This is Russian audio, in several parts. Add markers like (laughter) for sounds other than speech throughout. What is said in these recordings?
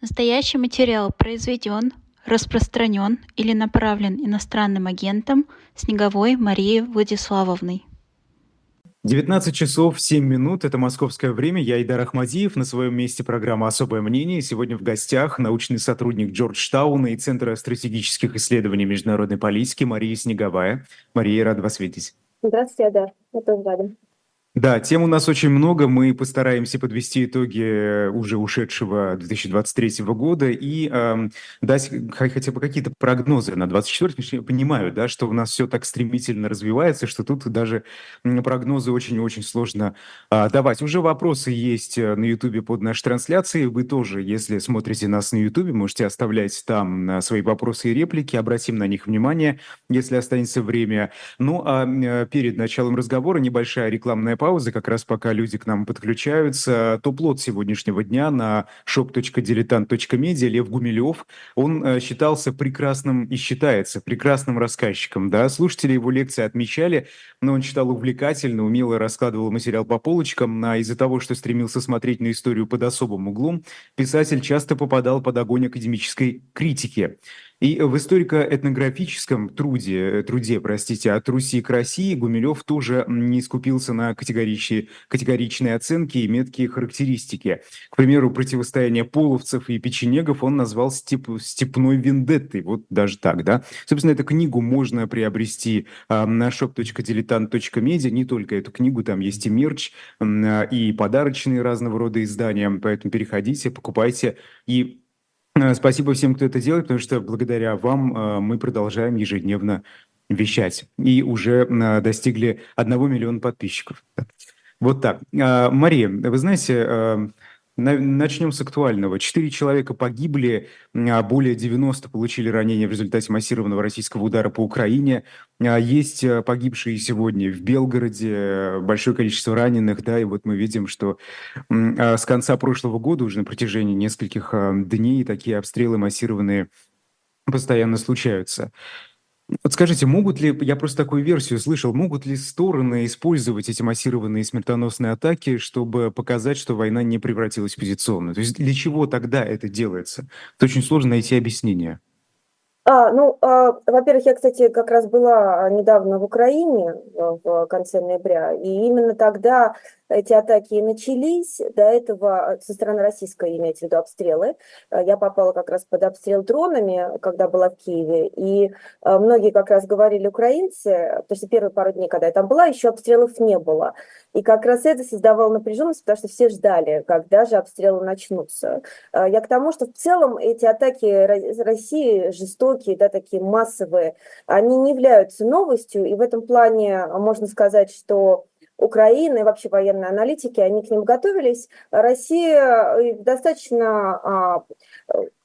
Настоящий материал произведен, распространен или направлен иностранным агентом Снеговой Марией Владиславовной. 19 часов 7 минут, это московское время, я Идар Ахмадиев, на своем месте программа «Особое мнение». Сегодня в гостях научный сотрудник Джорджтауна и Центра стратегических исследований международной политики Мария Снеговая. Мария, рад вас видеть. Здравствуйте, Адар. Я тоже рада. Да, тем у нас очень много. Мы постараемся подвести итоги э, уже ушедшего 2023 года и э, дать хотя бы какие-то прогнозы на 2024. Я понимаю, да, что у нас все так стремительно развивается, что тут даже прогнозы очень-очень сложно э, давать. Уже вопросы есть э, на YouTube под нашей трансляцией. Вы тоже, если смотрите нас на YouTube, можете оставлять там э, свои вопросы и реплики. Обратим на них внимание, если останется время. Ну а перед началом разговора небольшая рекламная паузы, как раз пока люди к нам подключаются. Топ-лот сегодняшнего дня на shop.diletant.media Лев Гумилев. Он э, считался прекрасным и считается прекрасным рассказчиком. Да? Слушатели его лекции отмечали, но он читал увлекательно, умело раскладывал материал по полочкам. А из-за того, что стремился смотреть на историю под особым углом, писатель часто попадал под огонь академической критики. И в историко-этнографическом труде, труде простите, от Руси к России Гумилев тоже не скупился на категоричные, категоричные оценки и меткие характеристики. К примеру, противостояние половцев и печенегов он назвал степ, степной вендеттой. Вот даже так, да? Собственно, эту книгу можно приобрести э, на shop.diletant.media. Не только эту книгу, там есть и мерч, э, и подарочные разного рода издания. Поэтому переходите, покупайте и Э, спасибо всем, кто это делает, потому что благодаря вам э, мы продолжаем ежедневно вещать и уже э, достигли 1 миллиона подписчиков. Вот так. Мария, вы знаете, Начнем с актуального. Четыре человека погибли, а более 90 получили ранения в результате массированного российского удара по Украине. А есть э, погибшие сегодня в Белгороде, большое количество раненых, да, и вот мы видим, что а с конца прошлого года уже на протяжении нескольких дней такие обстрелы массированные постоянно случаются. Вот скажите, могут ли, я просто такую версию слышал, могут ли стороны использовать эти массированные смертоносные атаки, чтобы показать, что война не превратилась в позиционную? То есть для чего тогда это делается? Это очень сложно найти объяснение. А, ну, а, во-первых, я, кстати, как раз была недавно в Украине в конце ноября, и именно тогда эти атаки начались. До этого со стороны российской, имеется в виду обстрелы. Я попала как раз под обстрел дронами, когда была в Киеве, и а, многие как раз говорили украинцы, то есть первые пару дней, когда я там была, еще обстрелов не было. И как раз это создавало напряженность, потому что все ждали, когда же обстрелы начнутся. Я к тому, что в целом эти атаки России жестокие, да, такие массовые, они не являются новостью, и в этом плане можно сказать, что Украины вообще военные аналитики, они к ним готовились. Россия э, достаточно а,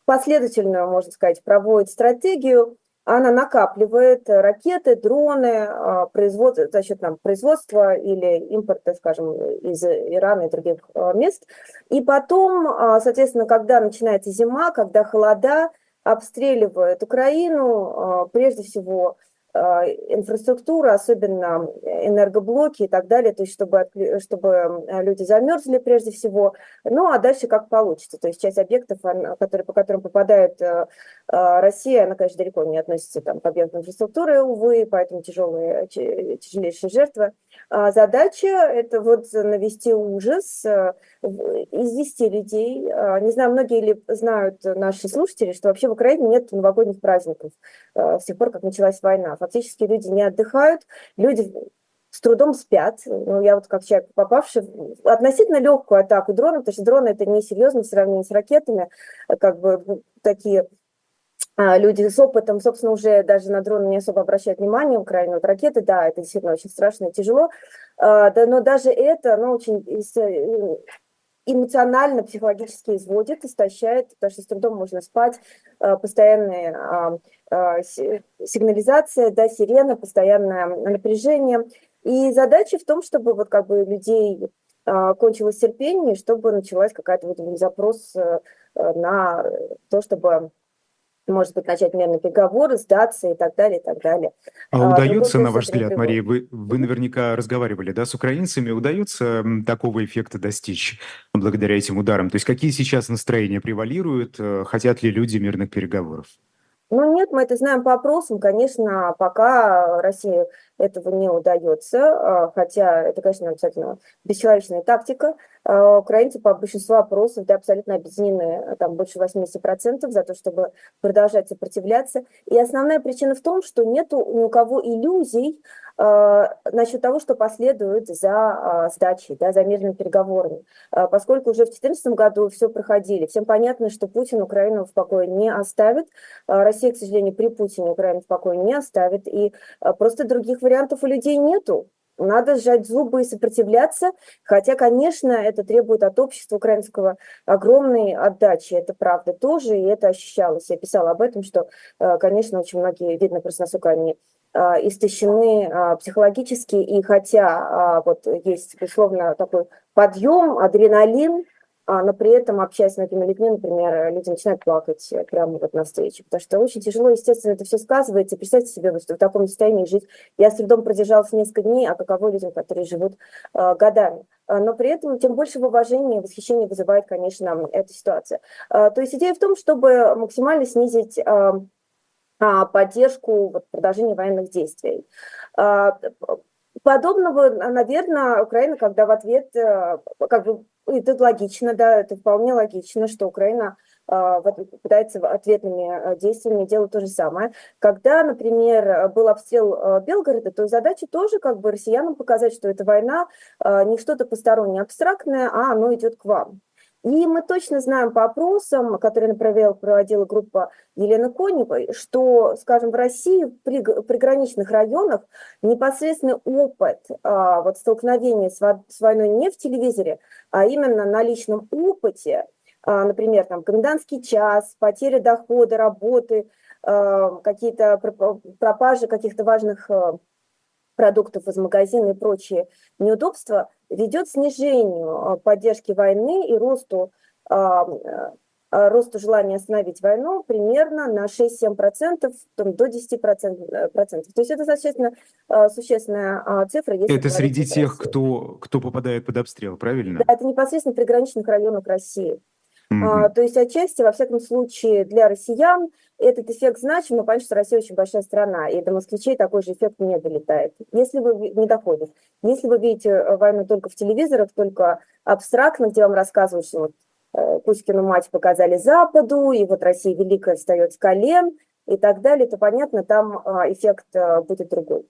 последовательно, можно сказать, проводит стратегию она накапливает ракеты, дроны, а, производ... за счет там, производства или импорта, скажем, из Ирана и других а, мест. И потом, соответственно, когда начинается зима, когда холода, обстреливают Украину, прежде всего инфраструктура, особенно энергоблоки и так далее, то есть чтобы, чтобы люди замерзли прежде всего, ну а дальше как получится, то есть часть объектов, которые, по которым попадает э, Россия, она, конечно, далеко не относится там, к объектам инфраструктуры, увы, поэтому тяжелые, тяжелейшие жертвы. А задача – это вот навести ужас, э, извести людей. Не знаю, многие ли знают наши слушатели, что вообще в Украине нет новогодних праздников э, с тех пор, как началась война фактически люди не отдыхают, люди с трудом спят. Ну, я вот как человек, попавший в относительно легкую атаку дрона, потому что дроны это не серьезно в сравнении с ракетами, как бы ну, такие а, люди с опытом, собственно, уже даже на дроны не особо обращают внимание, Украина, вот ракеты, да, это действительно очень страшно и тяжело, а, да, но даже это, ну, очень э, эмоционально, психологически изводит, истощает, потому что с трудом можно спать, а, постоянная а, сигнализация, да, сирена, постоянное напряжение. И задача в том, чтобы вот как бы людей а, кончилось терпение, чтобы началась какая-то вот запрос э, на то, чтобы может быть, начать мирные переговоры, сдаться и так далее, и так далее. А, а удается, на ваш взгляд, Мария, вы, вы наверняка разговаривали да, с украинцами, удается такого эффекта достичь благодаря этим ударам? То есть какие сейчас настроения превалируют? Э, хотят ли люди мирных переговоров? Ну нет, мы это знаем по опросам. Конечно, пока России этого не удается, а, хотя это, конечно, абсолютно бесчеловечная тактика. А, украинцы по большинству опросов да, абсолютно объединены, там больше 80% за то, чтобы продолжать сопротивляться. И основная причина в том, что нет ни у кого иллюзий э, насчет того, что последует за э, сдачей, да, за мирными переговорами. Э, поскольку уже в 2014 году все проходили, всем понятно, что Путин Украину в покое не оставит. Э, Россия, к сожалению, при Путине Украину в покое не оставит. И э, просто других вариантов у людей нету. Надо сжать зубы и сопротивляться, хотя, конечно, это требует от общества украинского огромной отдачи, это правда тоже, и это ощущалось. Я писала об этом, что, э, конечно, очень многие, видно просто, насколько они э, истощены э, психологически, и хотя вот есть, безусловно, такой подъем, адреналин, а, но при этом, общаясь с многими людьми, например, люди начинают плакать прямо вот на встрече, потому что очень тяжело, естественно, это все сказывается. Представьте себе, что в таком состоянии жить. Я с трудом продержалась несколько дней, а каково людям, которые живут э, годами. А, но при этом тем больше уважения и восхищения вызывает, конечно, эта ситуация. Э, то есть идея в том, чтобы максимально снизить э, поддержку вот, продолжения военных действий. Подобного, наверное, Украина, когда в ответ, как бы это логично, да, это вполне логично, что Украина э, пытается ответными э, действиями делать то же самое. Когда, например, был обстрел э, Белгорода, то задача тоже как бы россиянам показать, что эта война э, не что-то постороннее, абстрактное, а оно идет к вам. И мы точно знаем по опросам, которые направил, проводила группа Елены Коневой, что, скажем, в России в приграничных районах непосредственный опыт а, вот, столкновения с, войной не в телевизоре, а именно на личном опыте, а, например, там, комендантский час, потеря дохода, работы, а, какие-то пропажи каких-то важных продуктов из магазина и прочие неудобства, ведет к снижению а, поддержки войны и росту, а, а, росту желания остановить войну примерно на 6-7%, до 10%. Э, процентов. То есть это достаточно существенная цифра. Это среди тех, кто, кто попадает под обстрел, правильно? Да, это непосредственно в приграничных районах России. Mm-hmm. А, то есть отчасти, во всяком случае, для россиян этот эффект значим, но понятно, что Россия очень большая страна, и до москвичей такой же эффект не долетает. Если вы не доходит. Если вы видите э, войну только в телевизорах, только абстрактно, где вам рассказывают, что вот э, Кузькину мать показали Западу, и вот Россия великая встает с колен и так далее, то понятно, там а, эффект э, будет другой.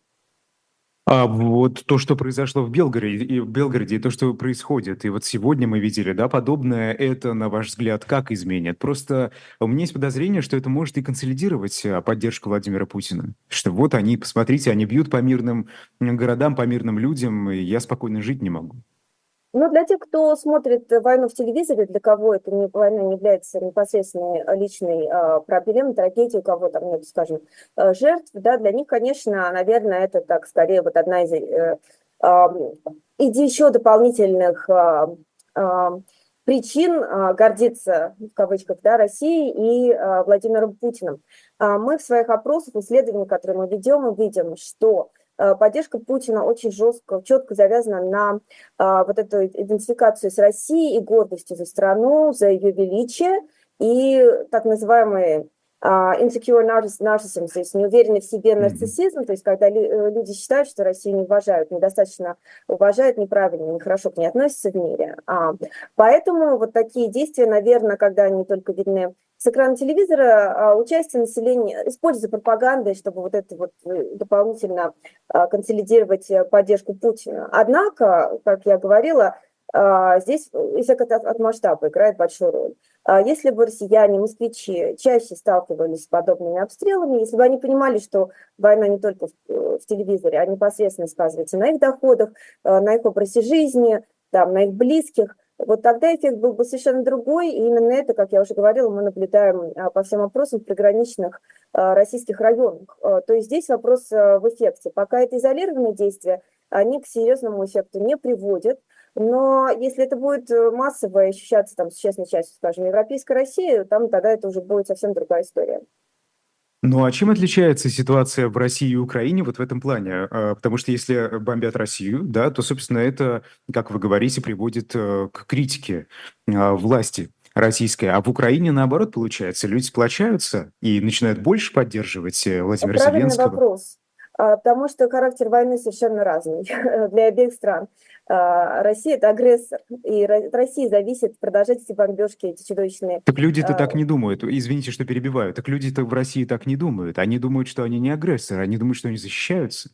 А вот то, что произошло в Белгороде, и в Белгороде, и то, что происходит, и вот сегодня мы видели, да, подобное, это, на ваш взгляд, как изменит? Просто у меня есть подозрение, что это может и консолидировать а, поддержку Владимира Путина. Что вот они, посмотрите, они бьют по мирным городам, по мирным людям, и я спокойно жить не могу. Но для тех, кто смотрит войну в телевизоре, для кого это не, война не является непосредственной личной э, проблемой, трагедией, у кого там нет, скажем, э, жертв, да, для них, конечно, наверное, это так скорее вот одна из э, э, еще дополнительных э, э, причин э, гордиться, в кавычках, да, Россией и э, Владимиром Путиным. Э, мы в своих опросах, исследованиях, которые мы ведем, мы видим, что поддержка Путина очень жестко, четко завязана на а, вот эту идентификацию с Россией и гордостью за страну, за ее величие и так называемые Uh, insecure narcissism, то есть неуверенный в себе нарциссизм, то есть когда э, люди считают, что Россию не уважают, недостаточно уважают, неправильно, нехорошо к ней относятся в мире. А, поэтому вот такие действия, наверное, когда они только видны с экрана телевизора, а, участие населения, используется пропагандой, чтобы вот это вот э, дополнительно а, консолидировать э, поддержку Путина. Однако, как я говорила, а, здесь эффект от, от масштаба играет большую роль. Если бы россияне, москвичи чаще сталкивались с подобными обстрелами, если бы они понимали, что война не только в, э, телевизоре, а непосредственно сказывается на их доходах, на их образе жизни, там, на их близких, вот тогда эффект был бы совершенно другой, и именно это, как я уже говорила, мы наблюдаем а, по всем вопросам в приграничных российских районах. То есть здесь вопрос в эффекте. Пока это изолированные действия, они к серьезному эффекту не приводят. Но если это будет э, массово ощущаться там, существенной частью, скажем, Европейской России, там тогда это уже будет совсем другая история. Ну а чем отличается ситуация в России и Украине вот в этом плане? А, потому что если бомбят Россию, да, то, собственно, это, как вы говорите, приводит э, к критике а, власти российской. А в Украине, наоборот, получается, люди сплочаются и начинают больше поддерживать э, Владимира Правильный Зеленского. вопрос. А, потому что характер войны совершенно разный (laughs) для обеих стран. А, Россия – это агрессор, и от России зависит продолжать эти бомбежки, эти чудовищные. Так люди-то так а, не думают. Извините, что перебиваю. Так люди-то в России так не думают. Они думают, что они не агрессоры, они думают, что они защищаются.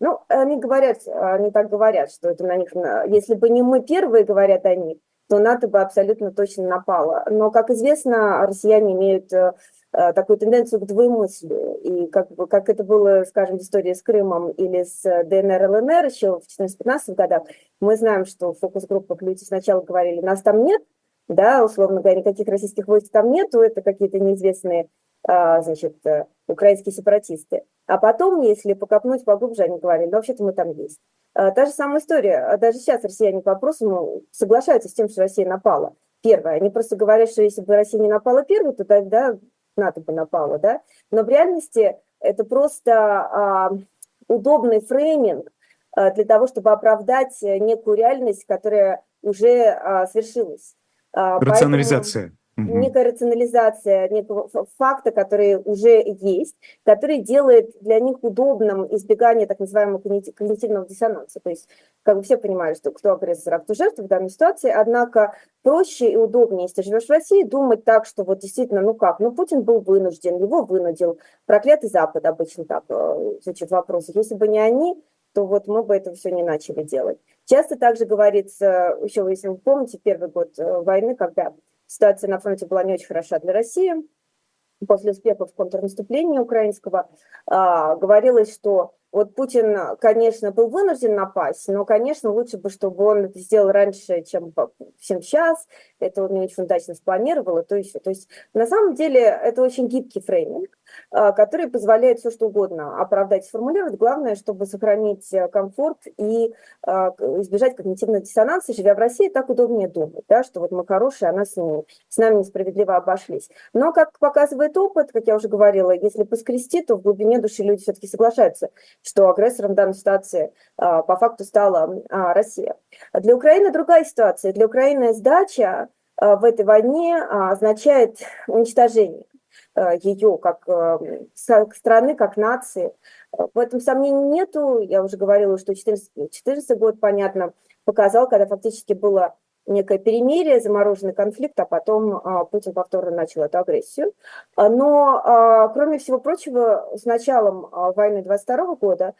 Ну, они говорят, они так говорят, что это на них, если бы не мы первые, говорят они, то НАТО бы абсолютно точно напало. Но, как известно, россияне имеют э, такую тенденцию к двоемыслию. И как, как это было, скажем, в истории с Крымом или с ДНР, ЛНР еще в 14-15 годах, мы знаем, что в фокус-группах люди сначала говорили, нас там нет, да, условно говоря, никаких российских войск там нету, это какие-то неизвестные, а, значит, э, украинские сепаратисты. А потом, если покопнуть поглубже, они говорили, ну, вообще-то мы там есть. Та же самая история. А даже сейчас россияне по опросу соглашаются с тем, что Россия напала. Первое. Они просто говорят, что если бы Россия не напала первой, то тогда НАТО бы напала. Да? Но в реальности это просто а, удобный фрейминг а, для того, чтобы оправдать некую реальность, которая уже а, свершилась. Рационализация. Поэтому угу. некая рационализация некого факта, который уже есть, который делает для них удобным избегание так называемого когнитивного диссонанса. То есть, как бы все понимают, что кто агрессор, а кто жертва в данной ситуации, однако проще и удобнее, если живешь в России, думать так, что вот действительно, ну как, ну Путин был вынужден, его вынудил, проклятый Запад обычно так э, звучит вопрос. Если бы не они, то вот мы бы это все не начали делать. Часто также говорится, еще если вы помните, первый год э, войны, когда Ситуация на фронте была не очень хороша для России. После успехов контрнаступления украинского а, говорилось, что вот Путин, конечно, был вынужден напасть, но, конечно, лучше бы, чтобы он это сделал раньше, чем, чем сейчас. Это он не очень удачно спланировал, то есть, то есть на самом деле это очень гибкий фрейминг, а, который позволяет все что угодно оправдать сформулировать. Главное, чтобы сохранить э, комфорт и а, избежать когнитивного диссонанса. Живя в России, так удобнее думать, да, что вот мы хорошие, а нас не, с нами несправедливо обошлись. Но, как показывает опыт, как я уже говорила, если поскрести, то в глубине души люди все-таки соглашаются что агрессором данной ситуации а, по факту стала а, Россия. Для Украины другая ситуация. Для Украины сдача а, в этой войне означает уничтожение ее как страны, как нации. В этом сомнений нету. Я уже говорила, что 2014 год, понятно, показал, когда фактически было некое перемирие, замороженный конфликт, а потом а, Путин повторно начал эту агрессию. А, но, а, кроме всего прочего, с началом войны 22 года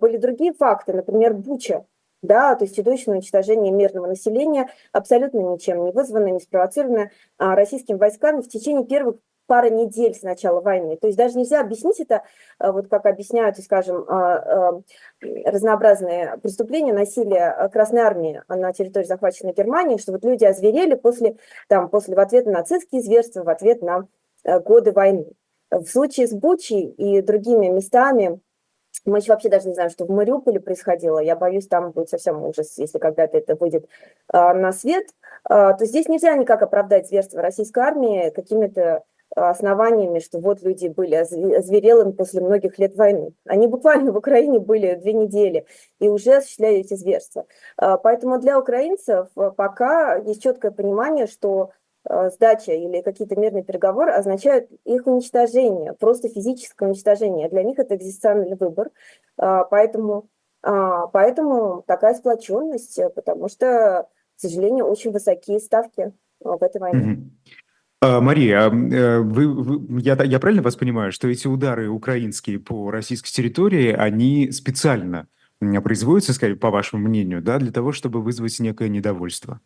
были другие факты, например, Буча, да, то есть чудовищное уничтожение мирного населения, абсолютно ничем не вызванное, не спровоцированное российскими войсками в течение первых пара недель с начала войны. То есть даже нельзя объяснить это, э, вот как объясняют, скажем, э, э, разнообразные преступления, насилие Красной Армии на территории захваченной Германии, что вот люди озверели после, там, после в ответ на нацистские зверства, в ответ на годы войны. В случае с Бучей и другими местами, мы еще вообще даже не знаем, что в Мариуполе происходило. Я боюсь, там будет совсем ужас, если когда-то это выйдет на свет. то здесь нельзя никак оправдать зверство российской армии какими-то основаниями, что вот люди были озверелыми после многих лет войны. Они буквально в Украине были две недели и уже осуществляли эти зверства. А, поэтому для украинцев э, пока есть четкое понимание, что э, сдача или какие-то мирные переговоры означают их уничтожение, просто физическое уничтожение. Для них это экзистенциальный выбор. А, поэтому, а, поэтому такая сплоченность, потому что, к сожалению, очень высокие ставки в этой войне. А, Мария, а, э, вы, вы, я, я правильно вас понимаю, что эти удары украинские по российской территории, они специально производятся, скорее, по вашему мнению, да, для того, чтобы вызвать некое недовольство?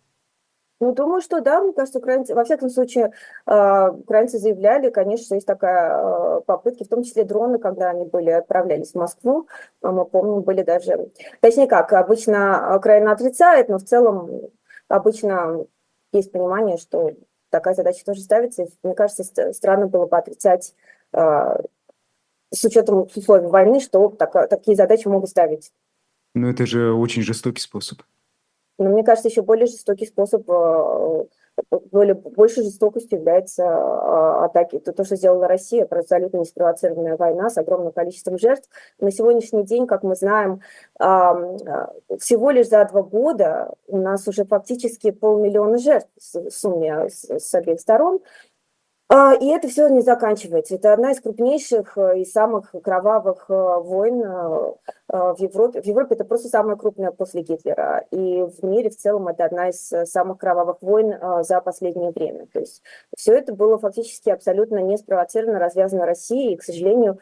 Ну, думаю, что да, мне кажется, украинцы, во всяком случае, э, украинцы заявляли, конечно, есть такая попытка, в том числе дроны, когда они были, отправлялись в Москву, мы помним, были даже, точнее как, обычно Украина отрицает, но в целом обычно есть понимание, что такая задача тоже ставится. И, мне кажется, странно было бы отрицать э, с учетом условий войны, что так, такие задачи могут ставить. Но это же очень жестокий способ. Но мне кажется, еще более жестокий способ э, более, большей жестокостью является а, атаки. То, то, что сделала Россия, абсолютно неспровоцированная война с огромным количеством жертв. На сегодняшний день, как мы знаем, а, всего лишь за два года у нас уже фактически полмиллиона жертв в сумме с обеих сторон. А, и это все не заканчивается. Это одна из крупнейших э, и самых кровавых э, войн э, в Европе. В Европе это просто самая крупная после Гитлера. И в мире в целом это одна из самых кровавых войн за последнее время. То есть все это было фактически абсолютно не спровоцировано, развязано Россией. И, к сожалению,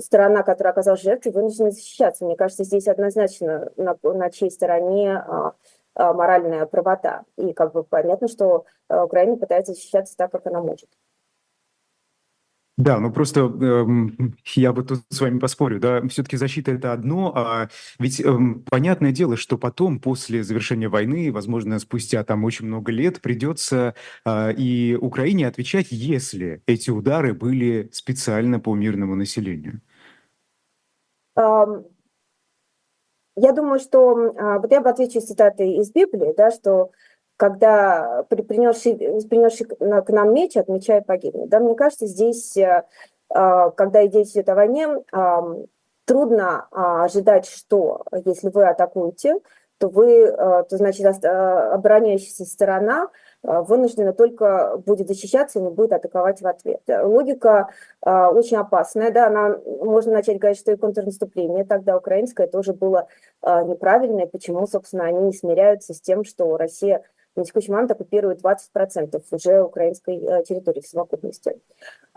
сторона, которая оказалась жертвой, вынуждена защищаться. Мне кажется, здесь однозначно на, на чьей стороне а, моральная правота. И как бы понятно, что а, Украина пытается защищаться так, как она может. Да, ну просто э, я бы тут с вами поспорю, да, все-таки защита это одно, а ведь э, понятное дело, что потом, после завершения войны, возможно, спустя там очень много лет, придется э, и Украине отвечать, если эти удары были специально по мирному населению. Я думаю, что а, вот я бы отвечу цитатой из Библии, да, что когда принесший, принесший к нам меч, отмечая погибнет. Да, мне кажется, здесь, э, а, когда идет о войне, трудно а, ожидать, что если вы атакуете, то вы, э, то значит, э, обороняющаяся сторона вынуждена только будет защищаться и не будет атаковать в ответ. Логика очень опасная, да, она, можно начать говорить, что и контрнаступление тогда украинское тоже было неправильное, почему, собственно, они не смиряются с тем, что Россия на текущий момент оккупирует 20% уже украинской территории в совокупности.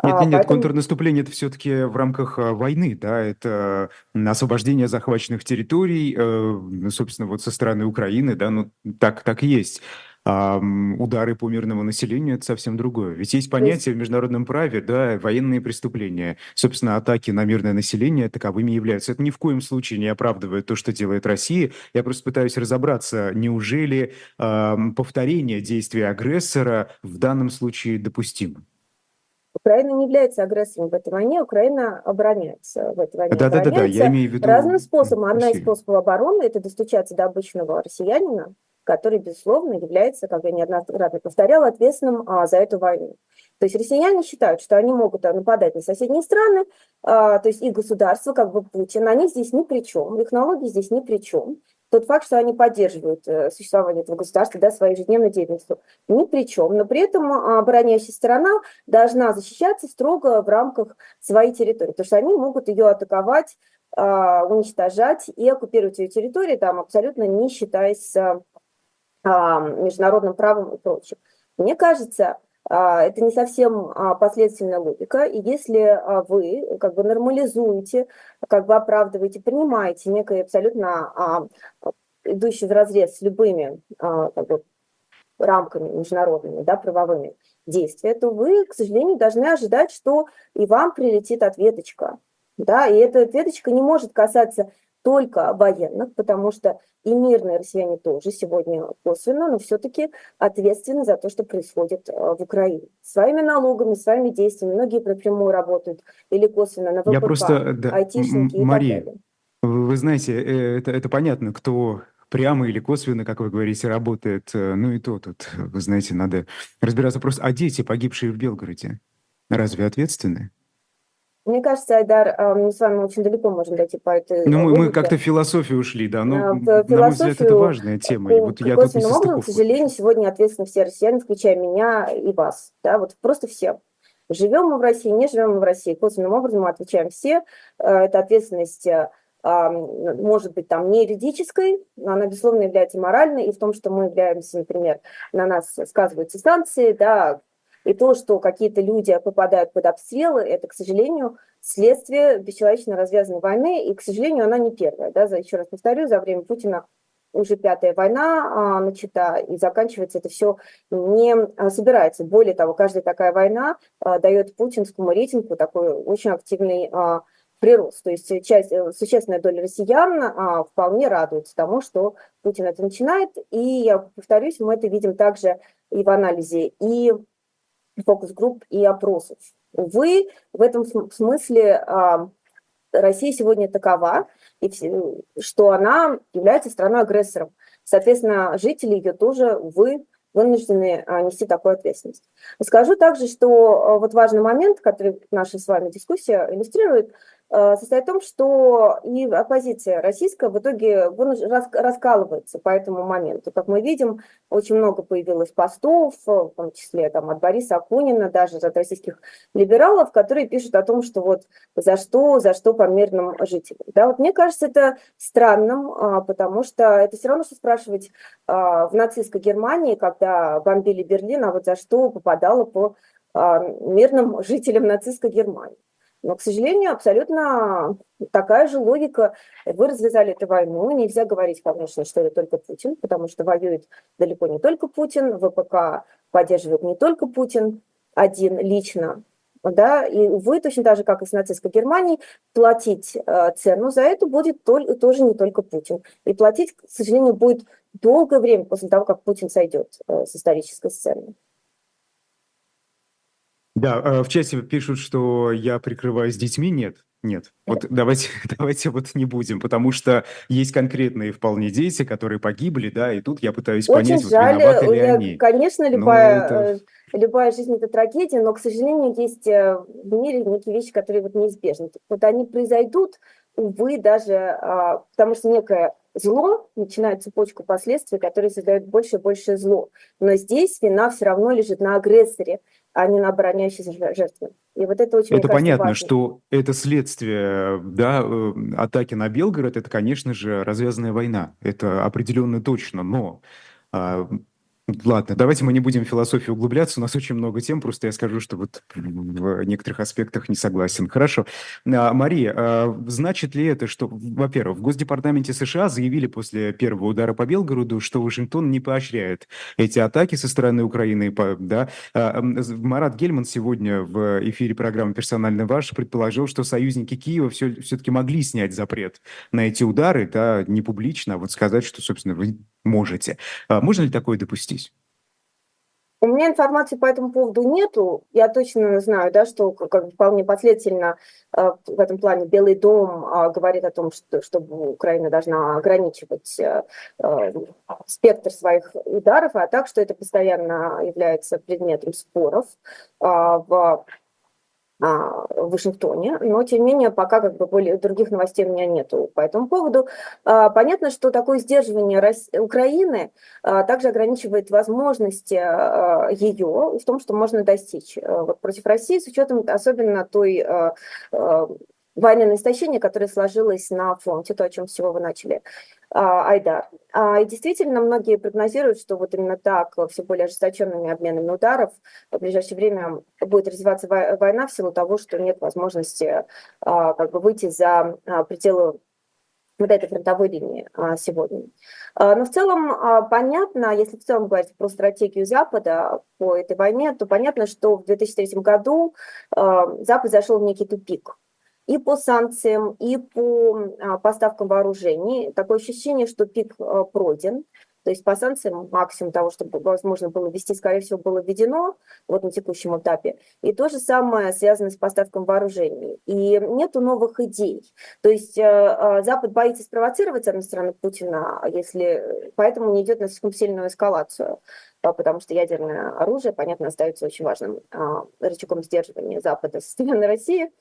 Нет, нет, нет, Поэтому... контрнаступление это все-таки в рамках а, войны, да, это освобождение захваченных территорий, э, собственно, вот со стороны Украины, да, ну так, так и есть. Удары по мирному населению – это совсем другое. Ведь есть понятие в международном праве, да, военные преступления. Собственно, атаки на мирное население таковыми являются. Это ни в коем случае не оправдывает то, что делает Россия. Я просто пытаюсь разобраться, неужели э, повторение действий агрессора в данном случае допустимо? Украина не является агрессором в этой войне, Украина обороняется в этой войне. Да, да, да, да, я имею в виду... Разным способом. Одна из способов обороны – это достучаться до обычного россиянина, который, безусловно, является, как я неоднократно повторяла, ответственным а, за эту войну. То есть россияне считают, что они могут а, нападать на соседние страны, а, то есть их государство, как бы Путин, они здесь ни при чем, их налоги здесь ни при чем тот факт, что они поддерживают э, существование этого государства, да, своей ежедневной деятельностью, ни при чем. Но при этом а, обороняющая сторона должна защищаться строго в рамках своей территории, потому что они могут ее атаковать, а, уничтожать и оккупировать ее территорию, там, абсолютно не считаясь международным правом и прочим. Мне кажется, а, это не совсем а, последовательная логика. И если а, вы как бы нормализуете, как бы оправдываете, принимаете некое абсолютно идущее в разрез с любыми как бы, рамками международными, да, правовыми действия, то вы, к сожалению, должны ожидать, что и вам прилетит ответочка. Да, и эта ответочка не может касаться только военных, потому что и мирные россияне тоже сегодня косвенно, но все-таки ответственны за то, что происходит э, в Украине. Своими налогами, своими действиями, многие напрямую работают или косвенно на ВПК, Я просто, да, айтишники Мария, и так далее. Вы знаете, э, это, это понятно, кто прямо или косвенно, как вы говорите, работает. Э, ну и то тут, вы знаете, надо разбираться просто. А дети, погибшие в Белгороде, разве ответственны? Мне кажется, Айдар, а, мы с вами очень далеко можем дойти по этой Ну, мы, мы как-то в философию ушли, да, но, на мой взгляд, это важная тема. И вот я тут не образом, к сожалению, сегодня ответственны все россияне, включая меня и вас, да, вот просто все. Живем мы в России, не живем мы в России, косвенным образом мы отвечаем все. Э, это ответственность э, может быть, там не юридической, но она, безусловно, является моральной, и в том, что мы являемся, например, на нас сказываются санкции, да, и то, что какие-то люди попадают под обстрелы, это, к сожалению, следствие бесчеловечно развязанной войны, и, к сожалению, она не первая. Да? Еще раз повторю, за время Путина уже пятая война а, начата, и заканчивается это все не а, собирается. Более того, каждая такая война а, дает путинскому рейтингу такой очень активный а, прирост. То есть часть, э, существенная доля россиян а, вполне радуется тому, что Путин это начинает. И я повторюсь, мы это видим также и в анализе и фокус-групп и опросов. Увы, в этом смысле а, Россия сегодня такова, что она является страной-агрессором. Соответственно, жители ее тоже, увы, вынуждены нести такую ответственность. Скажу также, что вот важный момент, который наша с вами дискуссия иллюстрирует, состоит в том, что и оппозиция российская в итоге раскалывается по этому моменту. Как мы видим, очень много появилось постов, э, в том числе там, от Бориса Акунина, даже от российских либералов, которые пишут о том, что вот за что, за что по мирным жителям. Да, вот мне кажется это странным, а, потому что это все равно, что спрашивать а, в нацистской Германии, когда бомбили Берлин, а вот за что попадало по а, мирным (laughs) жителям нацистской Германии. Но, к сожалению, абсолютно такая же логика. Вы развязали эту войну. Нельзя говорить, конечно, что это только Путин, потому что воюет далеко не только Путин. ВПК поддерживает не только Путин один лично. Да, и вы точно так же, как и с нацистской Германией, платить э, цену за это будет то, тоже не только Путин. И платить, к сожалению, будет долгое время после того, как Путин сойдет э, с исторической сцены. Да, э, в чате пишут, что я прикрываюсь детьми. Нет, нет. Вот давайте, (laughs) давайте вот не будем, потому что есть конкретные вполне дети, которые погибли, да, и тут я пытаюсь Очень понять, жаль. вот виноваты ли они. Конечно, любая, это... Э, любая жизнь – это трагедия, но, к сожалению, есть э, в мире некие вещи, которые вот неизбежны. Вот они произойдут, увы, даже а, потому что некое зло начинает цепочку последствий, которые создают больше и больше зло. Но здесь вина все равно лежит на агрессоре а не на обороняющейся жертве. И вот это очень, Это понятно, важно. что это следствие да, э, атаки на Белгород, это, конечно же, развязанная война. Это определенно точно, но а, Ладно, давайте мы не будем в философию углубляться, у нас очень много тем, просто я скажу, что вот в некоторых аспектах не согласен. Хорошо. А, Мария, а, значит ли это, что, во-первых, в Госдепартаменте США заявили после первого удара по Белгороду, что Вашингтон не поощряет эти атаки со стороны Украины, да? А, Марат Гельман сегодня в эфире программы «Персонально ваш» предположил, что союзники Киева все, все-таки могли снять запрет на эти удары, да, не публично, а вот сказать, что, собственно, вы можете. Можно ли такое допустить? У меня информации по этому поводу нету. Я точно знаю, да, что как вполне последовательно э, в этом плане Белый дом э, говорит о том, что чтобы Украина должна ограничивать э, э, спектр своих ударов, а так, что это постоянно является предметом споров в а, в Вашингтоне, но тем не менее пока как бы более других новостей у меня нету по этому поводу. А, понятно, что такое сдерживание Украины а, также ограничивает возможности ее в том, что можно достичь вот против России с учетом особенно той военное истощение, которое сложилось на фронте, то, о чем всего вы начали, а, Айдар. А, и действительно, многие прогнозируют, что вот именно так, все более ожесточенными обменами ударов, в ближайшее время будет развиваться война в силу того, что нет возможности а, как бы выйти за пределы вот этой фронтовой линии сегодня. Но в целом понятно, если в целом говорить про стратегию Запада по этой войне, то понятно, что в 2003 году Запад зашел в некий тупик и по санкциям, и по а, поставкам вооружений. Такое ощущение, что пик а, пройден. То есть по санкциям максимум того, что возможно было ввести, скорее всего, было введено вот на текущем этапе. И то же самое связано с поставкой вооружений. И нету новых идей. То есть э, Запад боится спровоцировать, с одной стороны, Путина, если поэтому не идет на слишком сильную эскалацию потому что ядерное оружие, понятно, остается очень важным а, рычагом сдерживания Запада со стороны России.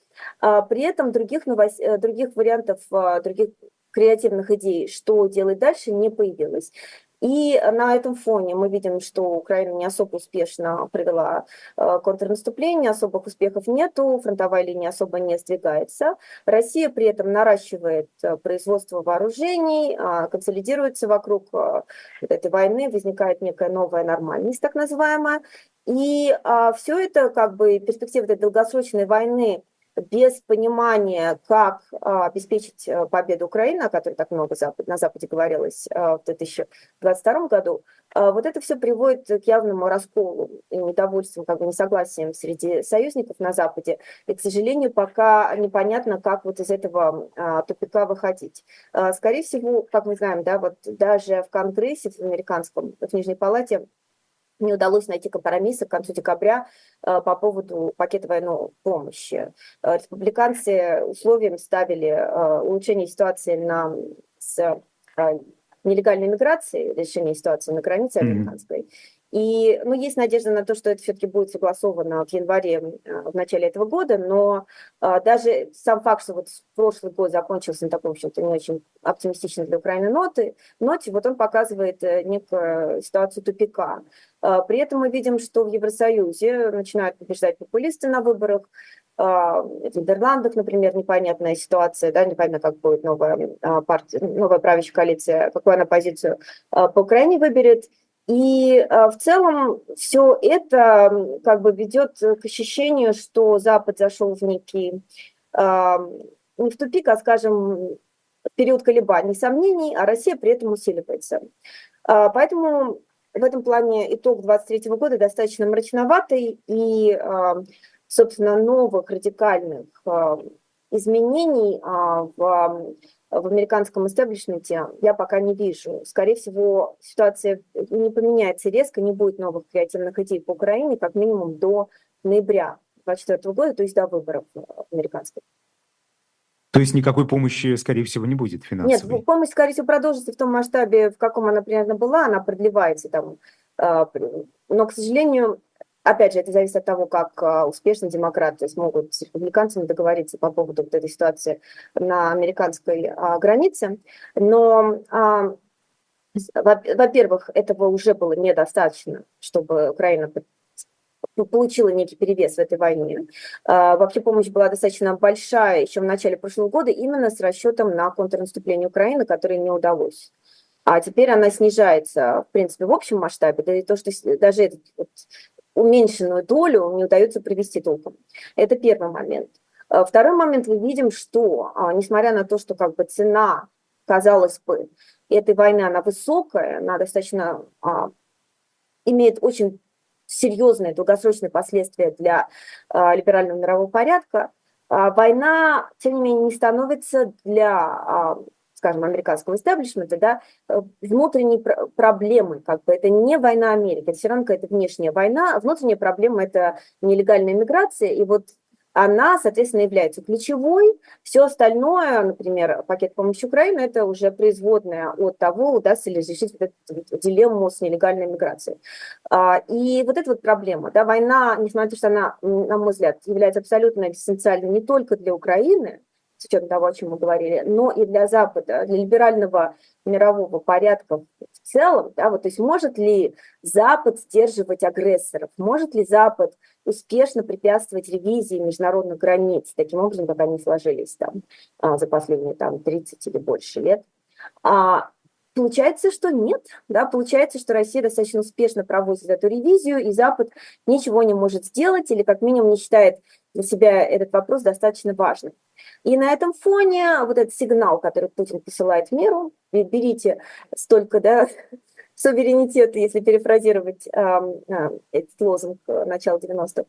А, при этом других, новос... Э, других вариантов, а, других креативных идей, что делать дальше, не появилось. И на этом фоне мы видим, что Украина не особо успешно провела э, контрнаступление, особых успехов нету, фронтовая линия особо не сдвигается. Россия при этом наращивает э, производство вооружений, а, консолидируется вокруг э, этой войны, возникает некая новая нормальность, так называемая. И а, все это, как бы, перспектива этой долгосрочной войны без понимания, как а, обеспечить э, победу Украины, о которой так много на Западе говорилось а, в 2022 году, а, вот это все приводит к явному расколу и недовольству, как бы несогласием среди союзников на Западе. И, к сожалению, пока непонятно, как вот из этого тупика выходить. Скорее всего, как мы знаем, да, вот даже в Конгрессе, в американском, в Нижней Палате не удалось найти компромисса к концу декабря э, по поводу пакета военной помощи. Э, республиканцы условием ставили э, улучшение ситуации на, с нелегальной миграцией, решение ситуации на границе американской. Mm-hmm. И ну, есть надежда на то, что это все-таки будет согласовано в январе, в начале этого года, но а, даже сам факт, что вот прошлый год закончился на таком, в общем-то, не очень оптимистичной для Украины ноты, ноте, вот он показывает э, некую ситуацию тупика. А, при этом мы видим, что в Евросоюзе начинают побеждать популисты на выборах, а, в Нидерландах, например, непонятная ситуация, да, непонятно, как будет новая партия, новая правящая коалиция, какую она позицию по Украине выберет. И в целом все это как бы ведет к ощущению, что Запад зашел в некий не в тупик, а, скажем, период колебаний, сомнений, а Россия при этом усиливается. Поэтому в этом плане итог 2023 года достаточно мрачноватый, и, собственно, новых радикальных изменений в в американском истеблишменте я пока не вижу. Скорее всего, ситуация не поменяется резко, не будет новых креативных идей по Украине, как минимум до ноября 2024 года, то есть до выборов американских. То есть никакой помощи, скорее всего, не будет финансовой? Нет, помощь, скорее всего, продолжится в том масштабе, в каком она примерно была, она продлевается там. А, но, к сожалению, Опять же, это зависит от того, как а, успешно демократы смогут с республиканцами договориться по поводу вот этой ситуации на американской а, границе. Но, а, во-первых, этого уже было недостаточно, чтобы Украина получила некий перевес в этой войне. Вообще помощь была достаточно большая еще в начале прошлого года именно с расчетом на контрнаступление Украины, которое не удалось. А теперь она снижается, в принципе, в общем масштабе. Да и то, что даже этот вот уменьшенную долю не удается привести толком. Это первый момент. А второй момент, мы видим, что, а, несмотря на то, что как бы цена, казалось бы, этой войны, она высокая, она достаточно а, имеет очень серьезные долгосрочные последствия для а, либерального мирового порядка, а, война, тем не менее, не становится для а, скажем, американского истеблишмента, да, э, внутренней проблемы, как бы это не война Америки, это все равно какая-то внешняя война, а внутренняя проблема это нелегальная миграция, и вот она, соответственно, является ключевой. Все остальное, например, пакет помощи Украине, это уже производное от того, удастся ли решить вот эту дилемму с нелегальной миграцией. А, и вот эта вот проблема, да, война, несмотря на то, что она, на мой взгляд, является абсолютно экзистенциальной не только для Украины, учетом того, о чем мы говорили, но и для Запада, для либерального мирового порядка в целом, да, вот, то есть может ли Запад сдерживать агрессоров, может ли Запад успешно препятствовать ревизии международных границ, таким образом, как они сложились там а, за последние там 30 или больше лет. А, Получается, что нет. Да? Получается, что Россия достаточно успешно проводит эту ревизию, и Запад ничего не может сделать или как минимум не считает для себя этот вопрос достаточно важным. И на этом фоне вот этот сигнал, который Путин посылает миру, берите столько, да, (laughs) суверенитета, если перефразировать э, э, этот лозунг начала 90-х,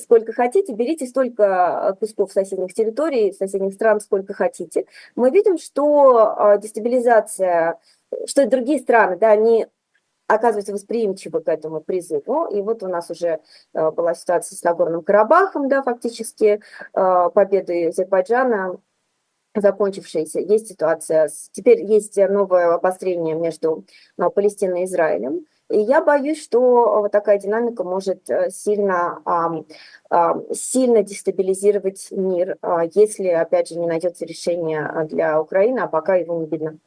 сколько хотите, берите столько кусков соседних территорий, соседних стран, сколько хотите. Мы видим, что э, дестабилизация, что другие страны, да, они оказывается восприимчивы к этому призыву. И вот у нас уже э, была ситуация с Нагорным Карабахом, да, фактически э, победой Азербайджана закончившаяся. Есть ситуация, теперь есть новое обострение между э, Палестиной и Израилем. И я боюсь, что вот такая динамика может сильно, сильно дестабилизировать мир, если, опять же, не найдется решение для Украины, а пока его не видно.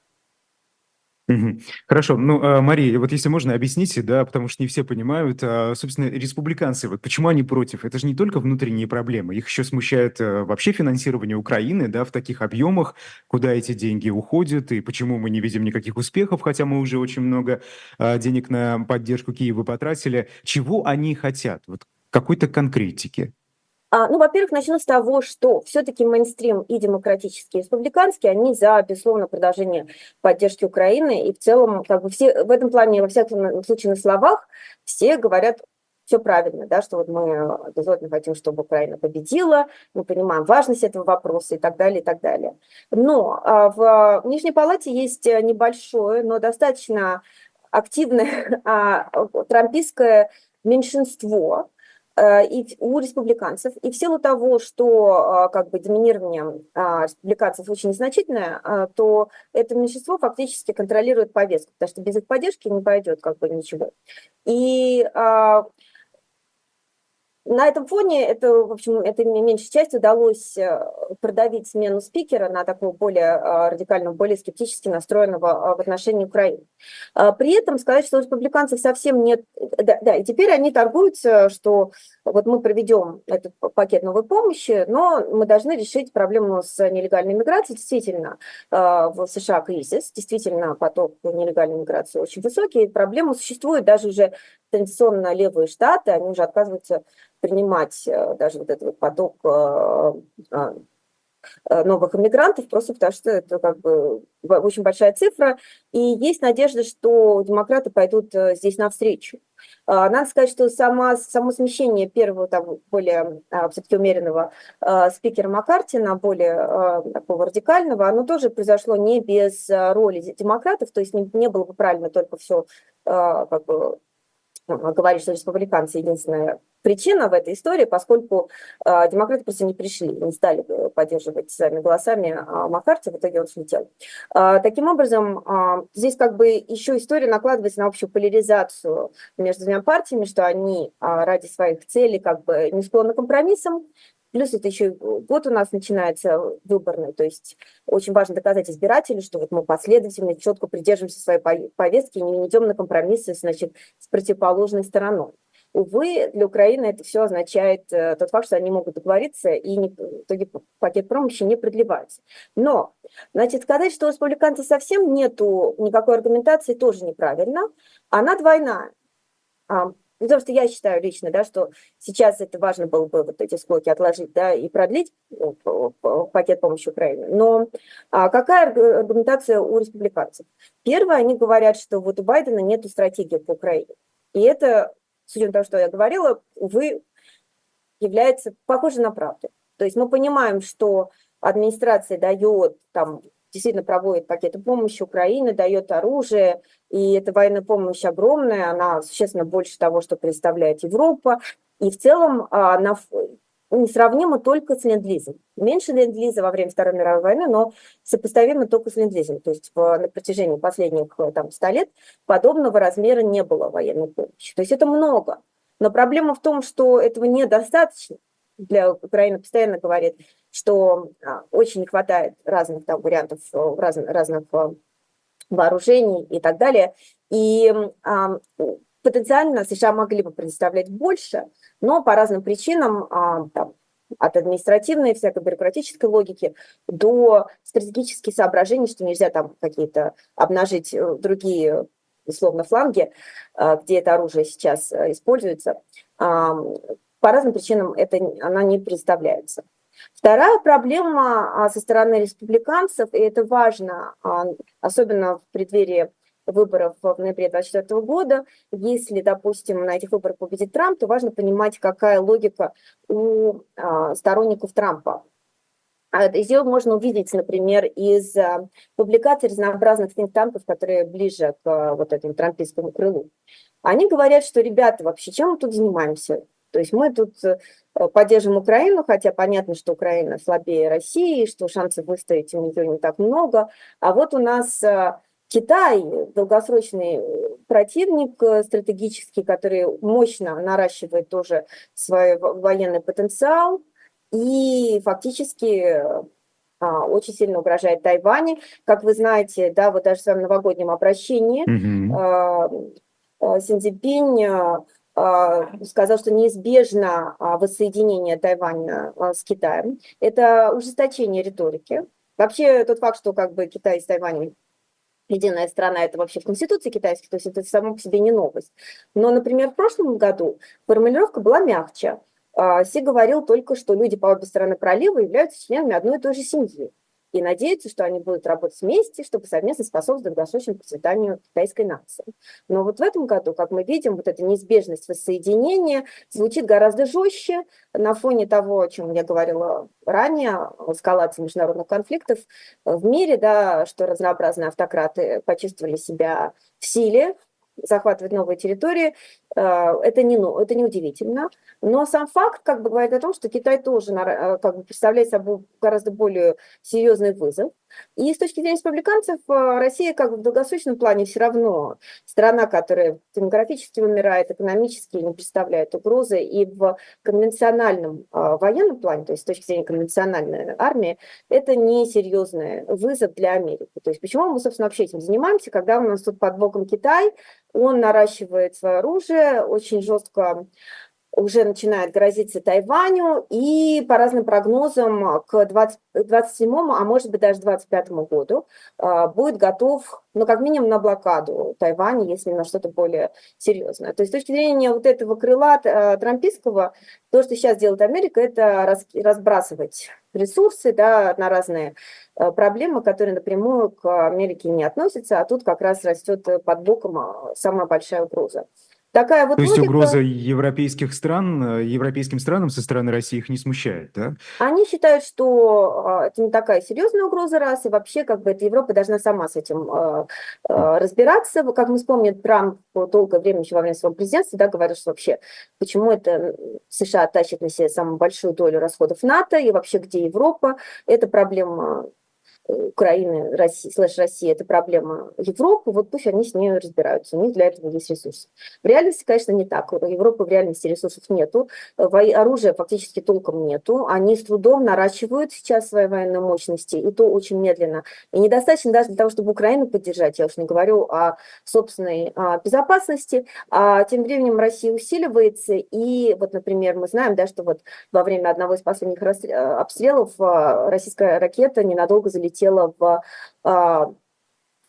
Хорошо. Ну, а, Мария, вот если можно, объясните, да, потому что не все понимают, а, собственно, республиканцы, вот почему они против? Это же не только внутренние проблемы, их еще смущает а, вообще финансирование Украины, да, в таких объемах, куда эти деньги уходят, и почему мы не видим никаких успехов, хотя мы уже очень много денег на поддержку Киева потратили. Чего они хотят? Вот какой-то конкретики. А, ну, во-первых, начну с того, что все-таки мейнстрим и демократические, и республиканские, они за, безусловно, продолжение поддержки Украины. И в целом, как бы все в этом плане, во всяком случае, на словах, все говорят все правильно, да, что вот мы обязательно хотим, чтобы Украина победила, мы понимаем важность этого вопроса и так далее, и так далее. Но а, в Нижней Палате есть небольшое, но достаточно активное (laughs) а, трампийское меньшинство, Э, и у республиканцев. И в силу того, что как бы доминирование республиканцев очень незначительное, то это меньшинство фактически контролирует повестку, потому что без их поддержки не пойдет как бы ничего. И на этом фоне это, в общем, это меньшей части удалось э, продавить смену спикера на такого более э, радикального, более скептически настроенного э, в отношении Украины. А при этом сказать, что у республиканцев совсем нет... Да, да, и теперь они торгуются, что вот мы проведем этот пакет новой помощи, но мы должны решить проблему с нелегальной миграцией. Действительно, в США кризис, действительно поток нелегальной миграции очень высокий, проблема существует даже уже традиционно левые штаты, они уже отказываются принимать э, даже вот этот вот поток э, э, новых иммигрантов, просто потому что это как бы очень большая цифра, и есть надежда, что демократы пойдут здесь навстречу. Надо сказать, что сама, само смещение первого, там, более все-таки умеренного спикера Маккарти на более такого радикального, оно тоже произошло не без роли демократов, то есть не, не было бы правильно только все как бы говорить, что республиканцы единственная причина в этой истории, поскольку э, демократы просто не пришли, не стали поддерживать своими голосами э, Маккарти, в итоге он слетел. Э, таким образом, э, здесь как бы еще история накладывается на общую поляризацию между двумя партиями, что они э, ради своих целей как бы не склонны к компромиссам, Плюс это еще год у нас начинается выборный, то есть очень важно доказать избирателю, что вот мы последовательно, четко придерживаемся своей повестки и не идем на компромиссы значит, с противоположной стороной. Увы, для Украины это все означает э, тот факт, что они могут договориться, и не, в итоге пакет помощи не продлевается. Но, значит, сказать, что у республиканцев совсем нету никакой аргументации, тоже неправильно. Она двойная. А, потому что я считаю лично, да, что сейчас это важно было бы вот эти склоки отложить, да, и продлить ну, пакет помощи Украине. Но а какая аргументация у республиканцев? Первое, они говорят, что вот у Байдена нет стратегии по Украине. И это с учетом того, что я говорила, увы, является похоже на правду. То есть мы понимаем, что администрация дает, там, действительно проводит пакеты помощи Украины, дает оружие, и эта военная помощь огромная, она существенно больше того, что представляет Европа, и в целом она несравнима только с ленд-лизом. Меньше ленд-лиза во время Второй мировой войны, но сопоставимо только с ленд-лизом. То есть на протяжении последних там, 100 лет подобного размера не было военной помощи. То есть это много. Но проблема в том, что этого недостаточно. Для Украины постоянно говорит, что а, очень не хватает разных там вариантов, разных, разных а, вооружений и так далее. И а, потенциально США могли бы предоставлять больше, но по разным причинам, а, там, от административной, всякой бюрократической логики до стратегических соображений, что нельзя там какие-то обнажить э, другие условно фланги, где это оружие сейчас э, используется. А, по разным причинам это, она не представляется. Вторая проблема со стороны республиканцев, и это важно, особенно в преддверии выборов в ноябре 2024 года, если, допустим, на этих выборах победит Трамп, то важно понимать, какая логика у а, сторонников Трампа. А, ее можно увидеть, например, из а, публикаций разнообразных think которые ближе к вот этому трампийскому крылу. Они говорят, что, ребята, вообще, чем мы тут занимаемся? То есть мы тут э, поддержим Украину, хотя понятно, что Украина слабее России, что шансов выстоять у нее не так много. А вот у нас Китай долгосрочный противник э, стратегический, который мощно наращивает тоже свой военный потенциал и фактически а, очень сильно угрожает Тайване. Как вы знаете, да, вот даже в своем новогоднем обращении mm-hmm. Синьцзинпинь а, сказал, что неизбежно воссоединение Тайваня с Китаем. Это ужесточение риторики. Вообще тот факт, что как бы Китай с Тайванем единая страна, это вообще в Конституции китайской, то есть это само по себе не новость. Но, например, в прошлом году формулировка была мягче. А, Си говорил только, что люди по обе стороны пролива являются членами одной и той же семьи и надеяться, что они будут работать вместе, чтобы совместно способствовать долгосрочному процветанию китайской нации. Но вот в этом году, как мы видим, вот эта неизбежность воссоединения звучит гораздо жестче на фоне того, о чем я говорила ранее, эскалации международных конфликтов в мире, да, что разнообразные автократы почувствовали себя в силе, захватывать новые территории. Э, это не, ну, это не удивительно, но сам факт как бы говорит о том, что Китай тоже э, как бы представляет собой гораздо более серьезный вызов. И с точки зрения республиканцев, э, Россия как в долгосрочном плане все равно страна, которая демографически вымирает, экономически не представляет угрозы, и в конвенциональном военном плане, то есть с точки зрения конвенциональной армии, это не серьезный вызов для Америки. То есть почему мы, собственно, вообще этим занимаемся, когда у нас тут под боком Китай, он наращивает свое оружие, очень жестко уже начинает грозиться Тайваню, и по разным прогнозам к 27, а может быть даже 25 году а, будет готов, ну, как минимум на блокаду Тайваня, если на что-то более серьезное. То есть с точки зрения вот этого крыла а, трампийского, то, что сейчас делает Америка, это разбрасывать ресурсы да, на разные а, проблемы, которые напрямую к Америке не относятся, а тут как раз растет под боком самая большая угроза. Такая вот То есть логика... угроза европейских стран, э, европейским странам со стороны России их не смущает, да? Они считают, что а, это не такая серьезная угроза раз, и вообще как бы эта Европа должна сама с этим э, э, разбираться. Как мы вспомним, Трамп долгое время еще во время своего президентства да, говорил, что вообще почему это США тащит на себя самую большую долю расходов НАТО, и вообще где Европа. Это проблема Украины, России, слэш России, это проблема Европы, вот пусть они с ней разбираются, у них для этого есть ресурсы. В реальности, конечно, не так. У Европы в реальности ресурсов нету, оружия фактически толком нету, они с трудом наращивают сейчас свои военные мощности, и то очень медленно. И недостаточно даже для того, чтобы Украину поддержать, я уж не говорю о собственной а, безопасности, а тем временем Россия усиливается, и вот, например, мы знаем, да, что вот во время одного из последних обстрелов а, российская ракета ненадолго залетела полетела в а,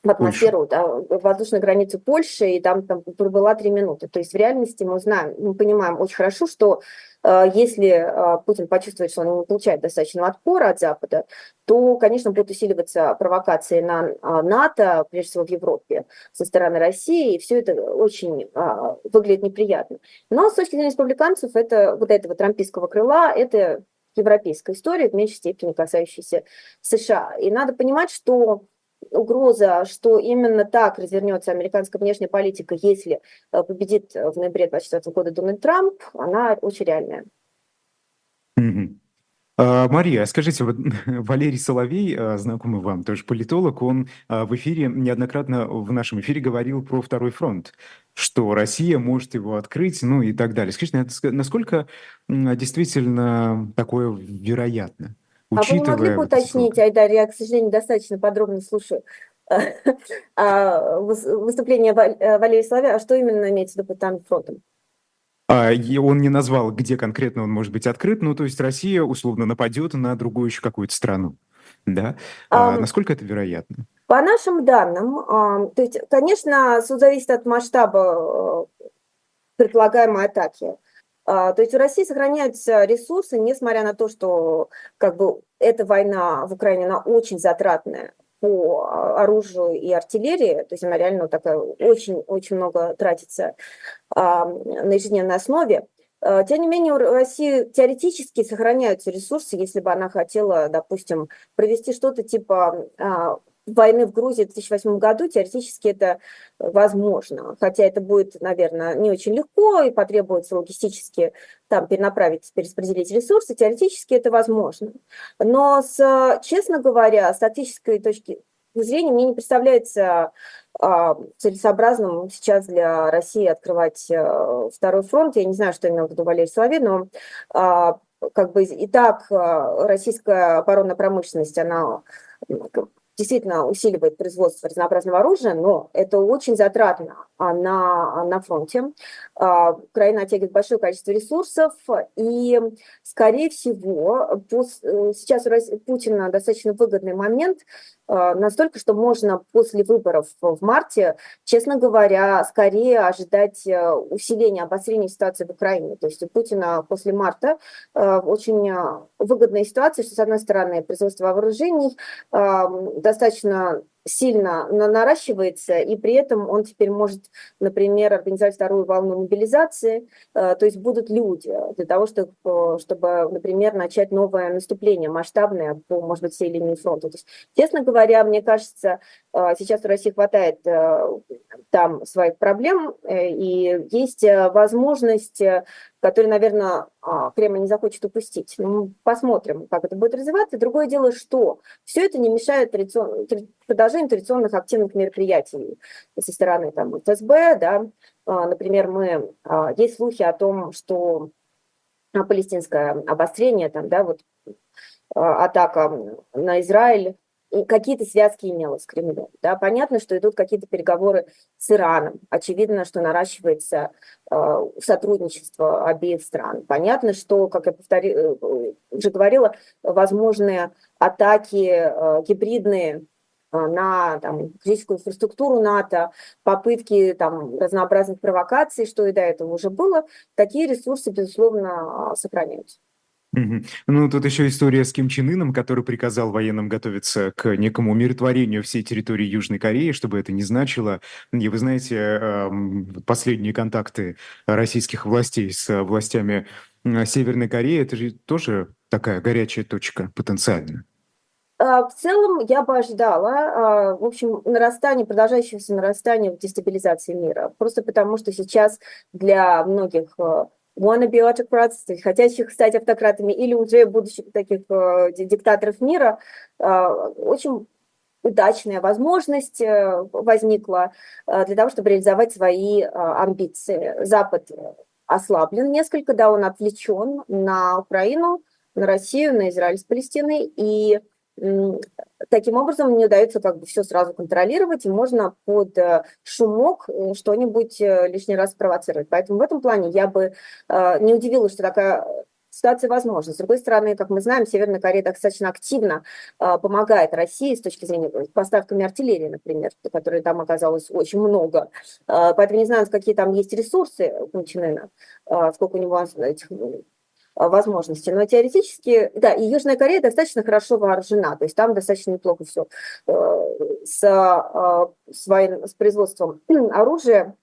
в атмосферу, да, воздушную границу Польши, и там, там пробыла три минуты. То есть в реальности мы знаем, мы понимаем очень хорошо, что э, если э, Путин почувствует, что он не получает достаточного отпора от Запада, то, конечно, будут усиливаться провокации на э, НАТО, прежде всего в Европе, со стороны России, и все это очень э, выглядит неприятно. Но с точки зрения республиканцев, это вот этого трампийского крыла, это европейская история, в меньшей степени касающаяся США. И надо понимать, что угроза, что именно так развернется американская внешняя политика, если э, победит в ноябре 2024 года Дональд Трамп, она очень реальная. Mm-hmm. А, Мария, скажите, вот (laughs) Валерий Соловей, а, знакомый вам, тоже политолог, он а, в эфире неоднократно в нашем эфире говорил про второй фронт, что Россия может его открыть, ну и так далее. Скажите, насколько действительно такое вероятно? Учитывая... А вы могли бы уточнить, Айдар, я, к сожалению, достаточно подробно слушаю (laughs) выступление э, Валерия Соловья, а что именно имеется в виду под фронтом? А, он не назвал, где конкретно он может быть открыт, ну, то есть Россия условно нападет на другую еще какую-то страну. Да? А, а, насколько это вероятно? По нашим данным, то есть, конечно, все зависит от масштаба э, предполагаемой атаки. А, то есть у России сохраняются ресурсы, несмотря на то, что как бы эта война в Украине, она очень затратная по оружию и артиллерии, то есть она реально такая очень-очень много тратится а, на ежедневной основе. А, тем не менее, у России теоретически сохраняются ресурсы, если бы она хотела, допустим, провести что-то типа а, войны в Грузии в 2008 году, теоретически это возможно. Хотя это будет, наверное, не очень легко и потребуется логистически там перенаправить, перераспределить ресурсы, теоретически это возможно. Но, с, честно говоря, с статической точки зрения мне не представляется а, целесообразным сейчас для России открывать а, второй фронт. Я не знаю, что имел в виду Валерий Соловей, но а, как бы и так а, российская оборонная промышленность, она действительно усиливает производство разнообразного оружия, но это очень затратно а, на, на фронте. А, Украина оттягивает большое количество ресурсов, и, скорее всего, э, сейчас у Путина достаточно выгодный момент, настолько, что можно после выборов в марте, честно говоря, скорее ожидать э, усиления, обострения ситуации в Украине. То есть у Путина после марта э, очень выгодная ситуация, что, с одной стороны, производство вооружений достаточно сильно наращивается, и при этом он теперь может, например, организовать вторую волну мобилизации, э, то есть будут люди для того, чтобы, чтобы например, начать новое наступление масштабное по, может быть, всей линии фронта. То есть, честно говоря, мне кажется, Сейчас у России хватает там своих проблем, и есть возможность, которую, наверное, Кремль не захочет упустить. Ну, посмотрим, как это будет развиваться. Другое дело, что все это не мешает традицион... продолжению традиционных активных мероприятий со стороны там, ФСБ. Да. Например, мы... есть слухи о том, что палестинское обострение, там, да, вот а, атака на Израиль, какие-то связки имела с Кремлем. Да? Понятно, что идут какие-то переговоры с Ираном. Очевидно, что наращивается э, сотрудничество обеих стран. Понятно, что, как я повтори, э, уже говорила, возможные атаки э, гибридные на там, физическую инфраструктуру НАТО, попытки там, разнообразных провокаций, что и до этого уже было, такие ресурсы, безусловно, сохраняются. Ну, тут еще история с Ким Чен Ыном, который приказал военным готовиться к некому умиротворению всей территории Южной Кореи, чтобы это не значило. И вы знаете, последние контакты российских властей с властями Северной Кореи, это же тоже такая горячая точка потенциально. А, в целом я бы ожидала, а, в общем, нарастание, продолжающегося нарастания в дестабилизации мира. Просто потому, что сейчас для многих wannabe autocrats, то есть хотящих стать автократами, или уже будущих таких э, диктаторов мира, э, очень удачная возможность э, возникла э, для того, чтобы реализовать свои э, амбиции. Запад ослаблен несколько, да, он отвлечен на Украину, на Россию, на Израиль с Палестиной, и таким образом не удается как бы все сразу контролировать, и можно под э, шумок э, что-нибудь э, лишний раз провоцировать. Поэтому в этом плане я бы не удивилась, что такая ситуация возможна. С другой стороны, как мы знаем, Северная Корея достаточно активно помогает России с точки зрения поставками артиллерии, например, которой там оказалось очень много. поэтому не знаю, какие там есть ресурсы у Чен сколько у него этих а, возможности. Но теоретически, да, и Южная Корея достаточно хорошо вооружена, то есть там достаточно неплохо все э, с, а, с, воен... с производством (clears throat) оружия.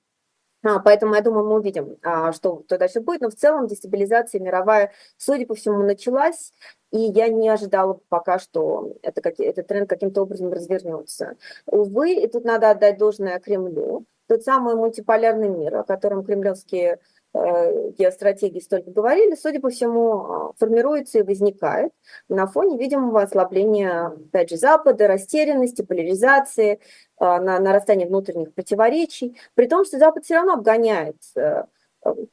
А, поэтому, я думаю, мы увидим, что то дальше будет. Но в целом дестабилизация мировая, судя по всему, началась. И я не ожидала пока, что это, этот тренд каким-то образом развернется. Увы, и тут надо отдать должное Кремлю. Тот самый мультиполярный мир, о котором кремлевские Э, геостратегии столько говорили, судя по всему, формируется и возникает на фоне видимого ослабления, опять же, Запада, растерянности, поляризации, а, на нарастания внутренних противоречий, при том, что Запад все равно обгоняет э,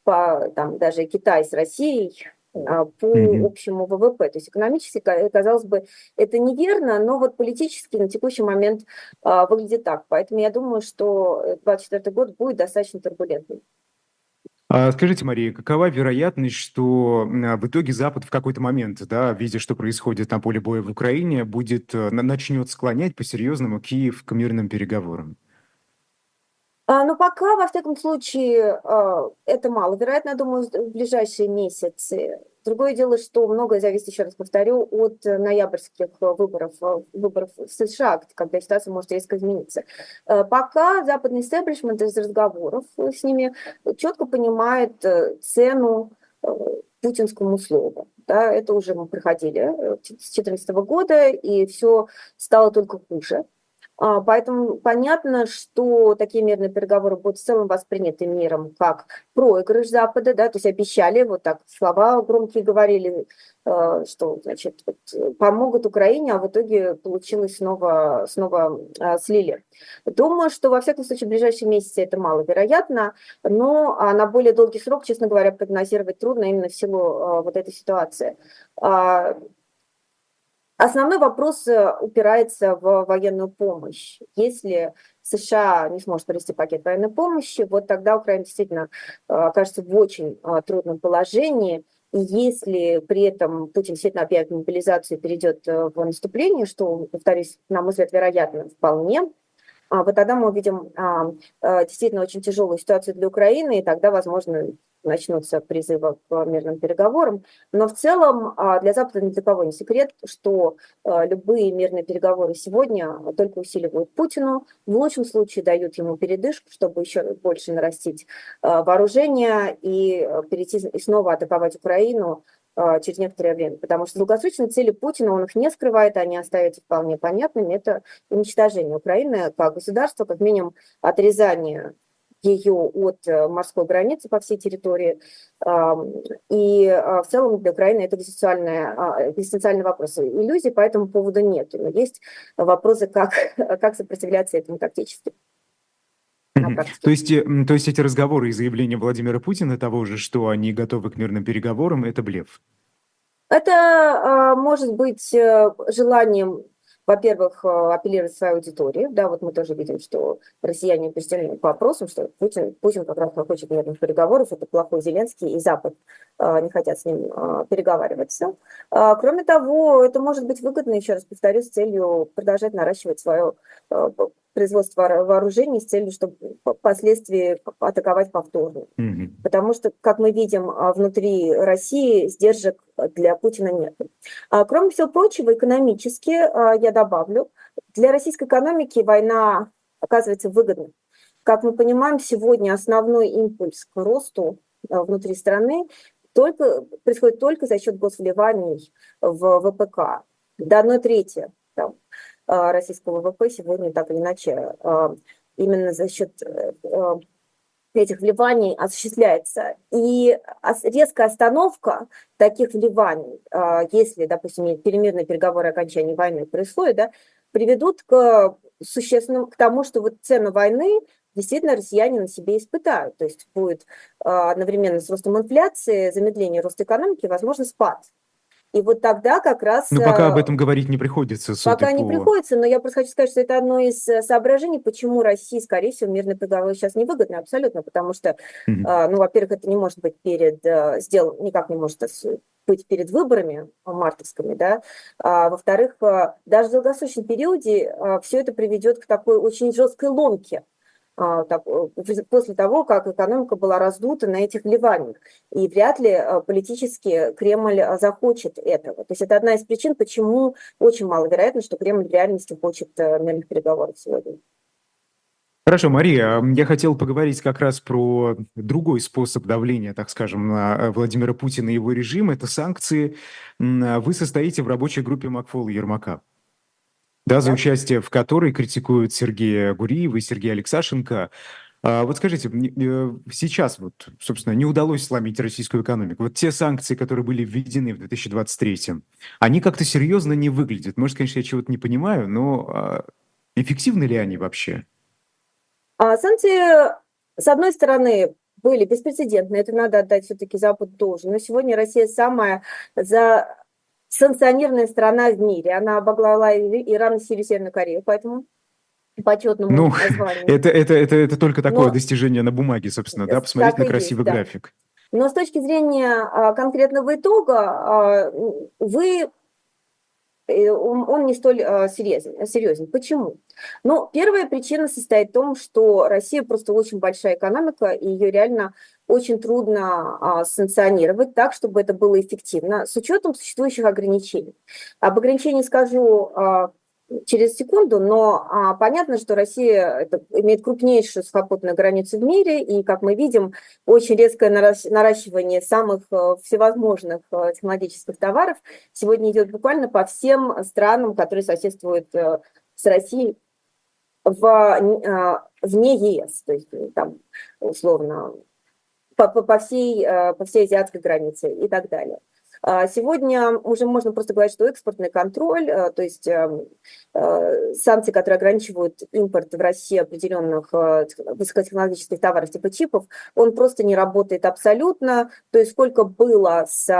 по, там, даже Китай с Россией а, по mm-hmm. общему ВВП. То есть экономически, казалось бы, это неверно, но вот политически на текущий момент выглядит так. Поэтому я думаю, что 2024 год будет достаточно турбулентным. А скажите, Мария, какова вероятность, что в итоге Запад в какой-то момент, да, видя, что происходит на поле боя в Украине, будет, э, начнет склонять по-серьезному Киев к мирным переговорам? А, ну, пока, во всяком случае, а, это маловероятно, я думаю, в ближайшие месяцы. Другое дело, что многое зависит, еще раз повторю, от ноябрьских выборов, выборов в США, когда ситуация может резко измениться. Э, пока западный истеблишмент из разговоров с ними четко понимает э, цену э, путинскому слову. Да, это уже мы проходили с 2014 года, и все стало только хуже. А, поэтому понятно, что такие мирные переговоры будут в целом восприняты миром как проигрыш Запада, да, то есть обещали, вот так слова громкие говорили, э, что, значит, вот, помогут Украине, а в итоге получилось снова, снова э, слили. Думаю, что во всяком случае в ближайшие месяцы это маловероятно, но на более долгий срок, честно говоря, прогнозировать трудно именно в силу э, вот этой ситуации. Основной вопрос э, упирается в военную помощь. Если США не сможет провести пакет военной помощи, вот тогда Украина действительно э, окажется в очень э, трудном положении. И если при этом Путин действительно опять мобилизацию перейдет в наступление, что, повторюсь, на мой взгляд, вероятно, вполне, вот тогда мы увидим действительно очень тяжелую ситуацию для Украины, и тогда, возможно, начнутся призывы к мирным переговорам. Но в целом а, для Запада ни для кого не секрет, что а, любые мирные переговоры сегодня только усиливают Путину, в лучшем случае дают ему передышку, чтобы еще больше нарастить а, вооружение и перейти и снова атаковать Украину через некоторое время, потому что долгосрочные цели Путина, он их не скрывает, они остаются вполне понятными, это уничтожение Украины как государства, как минимум отрезание ее от э, морской границы по всей территории. И а, в целом для Украины это экзистенциальный, экзистенциальный вопрос. Иллюзий по этому поводу нет. Но есть вопросы, как, (laughs) как сопротивляться этому тактически. То есть, э, то есть эти разговоры и заявления Владимира Путина того же, что они готовы к мирным переговорам, это блеф? Это а, может быть э, желанием, во-первых, э, апеллировать своей аудитории. Да, вот мы тоже видим, что россияне определены по вопросам, что Путин, Путин как раз хочет мирных переговоров, это плохой Зеленский, и Запад не хотят с ним переговариваться. А, кроме того, это может быть выгодно, еще раз повторю, с целью продолжать наращивать свое производство вооружений с целью, чтобы впоследствии атаковать повторно. Mm-hmm. Потому что, как мы видим, а, внутри России сдержек для Путина нет. А, кроме всего прочего, экономически, а, я добавлю, для российской экономики война оказывается выгодной. Как мы понимаем, сегодня основной импульс к росту внутри страны только, происходит только за счет госвливаний в ВПК. До одной трети российского ВВП сегодня так или иначе а, именно за счет э, а, этих вливаний осуществляется. И резкая остановка таких вливаний, если, допустим, перемирные переговоры о окончании войны происходят, да, приведут к существенному, к тому, что вот цену войны действительно россияне на себе испытают. То есть будет одновременно с ростом инфляции, замедление роста экономики, возможно, спад. И вот тогда как раз... Но пока об э, этом говорить не приходится. Пока не приходится, но я просто хочу сказать, что это одно из э, соображений, почему России, скорее всего, мирный договор сейчас невыгодно абсолютно, потому что, mm ну, во-первых, это не может быть перед, сделан, никак не может быть перед выборами мартовскими, да, а, во-вторых, даже в долгосрочном периоде все это приведет к такой очень жесткой ломке после того, как экономика была раздута на этих вливаниях. И вряд ли э, политически Кремль э, захочет этого. То есть это одна из причин, почему очень маловероятно, что Кремль в реальности хочет мирных переговоров сегодня. Хорошо, Мария, я хотел поговорить как раз про другой способ давления, так скажем, на Владимира Путина и его режим. Это санкции. Вы состоите в рабочей группе Макфола Ермака да, за участие в которой критикуют Сергея Гуриева и Сергея Алексашенко. А вот скажите, э, сейчас вот, собственно, не удалось сломить российскую экономику. Вот те санкции, которые были введены в 2023, они как-то серьезно не выглядят. Может, конечно, я чего-то не понимаю, но а, эффективны ли они вообще? А санкции, с одной стороны, были беспрецедентные, это надо отдать все-таки Запад должен. Но сегодня Россия самая за санкционированная страна в мире. Она обоглала Иран, Сирию, Северную Корею, поэтому почетному ну, названию. Это, это, это, это только такое Но, достижение на бумаге, собственно, да, посмотреть на красивый есть, график. Да. Но с точки зрения а, конкретного итога, а, вы он не столь а, серьезен. серьезен. Почему? Ну, первая причина состоит в том, что Россия просто очень большая экономика, и ее реально очень трудно а, санкционировать так, чтобы это было эффективно, с учетом существующих ограничений. Об ограничении скажу а, через секунду, но а, понятно, что Россия это, имеет крупнейшую сухопутную границу в мире, и, как мы видим, очень резкое наращивание самых а, всевозможных а, технологических товаров сегодня идет буквально по всем странам, которые соседствуют а, с Россией в, вне ЕС, то есть там условно по, по, по, всей, по всей азиатской границе и так далее. А сегодня уже можно просто говорить, что экспортный контроль, э, то есть эм, э, санкции, которые ограничивают импорт в России определенных э, высокотехнологических товаров типа чипов, он просто не работает абсолютно. То есть сколько было, с,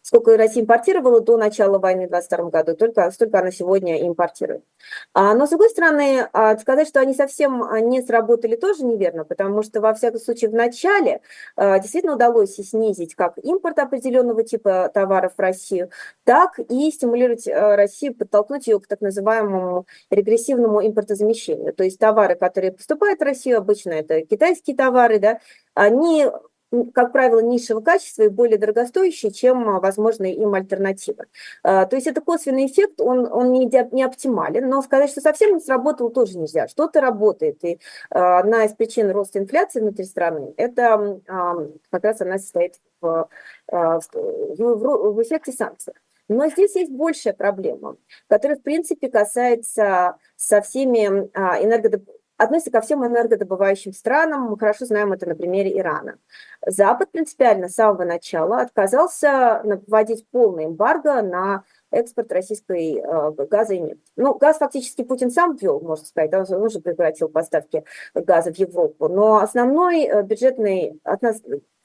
сколько Россия импортировала до начала войны в 2022 году, только столько она сегодня импортирует. А, но с другой стороны, а, сказать, что они совсем не сработали, тоже неверно, потому что во всяком случае в начале действительно удалось снизить как импорт определенного типа товаров в Россию, так и стимулировать э, Россию, подтолкнуть ее к так называемому регрессивному импортозамещению. То есть товары, которые поступают в Россию, обычно это китайские товары, да, они как правило, низшего качества и более дорогостоящие, чем возможные им альтернативы. То есть это косвенный эффект, он, он не, не оптимален, но сказать, что совсем не сработало, тоже нельзя. Что-то работает, и одна из причин роста инфляции внутри страны, это как раз она состоит в, в, в, эффекте санкций. Но здесь есть большая проблема, которая, в принципе, касается со всеми а, энергодоб... относится ко всем энергодобывающим странам. Мы хорошо знаем это на примере Ирана. Запад принципиально с самого начала отказался вводить полный эмбарго на экспорт российской э, газа и нефти. Ну, газ фактически Путин сам ввел, можно сказать, он уже прекратил поставки газа в Европу, но основной э, бюджетный,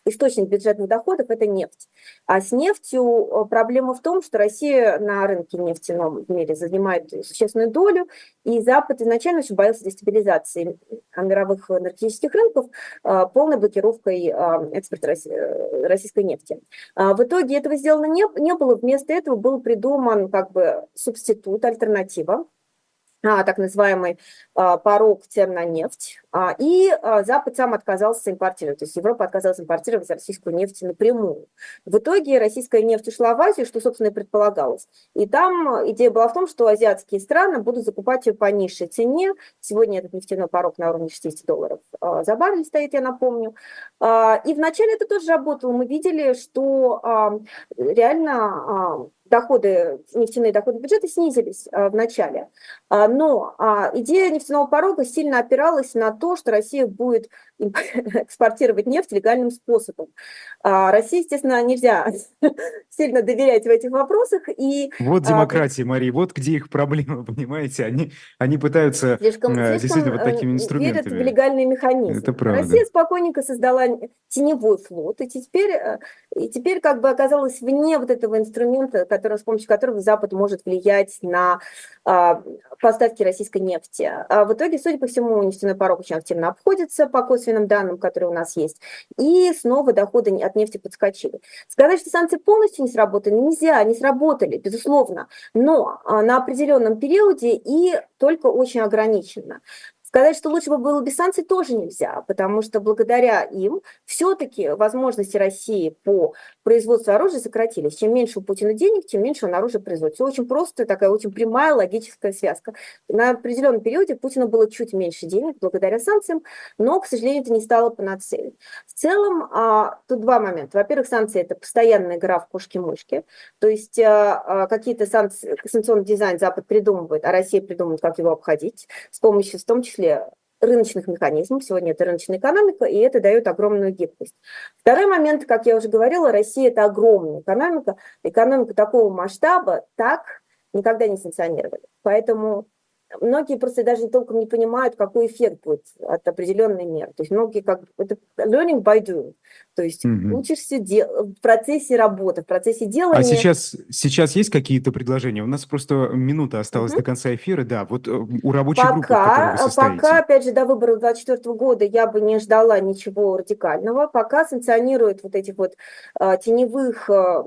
источник бюджетных доходов – это нефть. А с нефтью э, проблема в том, что Россия на рынке нефтяном в мире занимает существенную долю, и Запад изначально очень боялся дестабилизации мировых энергетических рынков э, полной блокировкой э, экспорта российской нефти. А в итоге этого сделано не, не было, вместо этого был придуман как бы субститут, альтернатива, так называемый а, порог цен на нефть, а, и Запад сам отказался импортировать, то есть Европа отказалась импортировать российскую нефть напрямую. В итоге российская нефть ушла в Азию, что, собственно, и предполагалось. И там идея была в том, что азиатские страны будут закупать ее по низшей цене. Сегодня этот нефтяной порог на уровне 60 долларов за баррель стоит, я напомню. И вначале это тоже работало. Мы видели, что реально доходы, нефтяные доходы бюджета снизились а, в начале. А, но а, идея нефтяного порога сильно опиралась на то, что Россия будет (laughs) экспортировать нефть легальным способом. А России, естественно, нельзя (laughs) сильно доверять в этих вопросах. И, вот а, демократия, Мария, вот где их проблема, (laughs) понимаете? Они, они пытаются слишком, э, действительно вот такими инструментами. верят в легальные механизмы. Это правда. Россия спокойненько создала теневой флот, и теперь, э, и теперь как бы оказалась вне вот этого инструмента, который, с помощью которого Запад может влиять на а, поставки российской нефти. А в итоге, судя по всему, нефтяной порог очень активно обходится по косвенным данным, которые у нас есть, и снова доходы от нефти подскочили. Сказать, что санкции полностью не сработали, нельзя, они сработали, безусловно, но а, на определенном периоде и только очень ограниченно. Сказать, что лучше бы было без санкций, тоже нельзя, потому что благодаря им все-таки возможности России по производству оружия сократились. Чем меньше у Путина денег, тем меньше он оружия производит. Все очень просто, такая очень прямая логическая связка. На определенном периоде Путину было чуть меньше денег благодаря санкциям, но, к сожалению, это не стало панацеей. В целом, а, тут два момента. Во-первых, санкции – это постоянная игра в кошки-мышки, то есть а, а, какие-то санкции, санкционный дизайн Запад придумывает, а Россия придумывает, как его обходить, с помощью, в том числе рыночных механизмов. Сегодня это рыночная экономика, и это дает огромную гибкость. Второй момент, как я уже говорила, Россия – это огромная экономика. Экономика такого масштаба так никогда не санкционировали. Поэтому многие просто даже толком не понимают, какой эффект будет от определенной меры. То есть многие как это learning by doing. То есть угу. учишься дел... в процессе работы, в процессе делания. А сейчас, сейчас есть какие-то предложения? У нас просто минута осталась угу. до конца эфира. Да, вот э, у рабочей пока, группы, в вы состоите. Пока, опять же, до выборов 2024 года я бы не ждала ничего радикального. Пока санкционируют вот этих вот а, теневых а,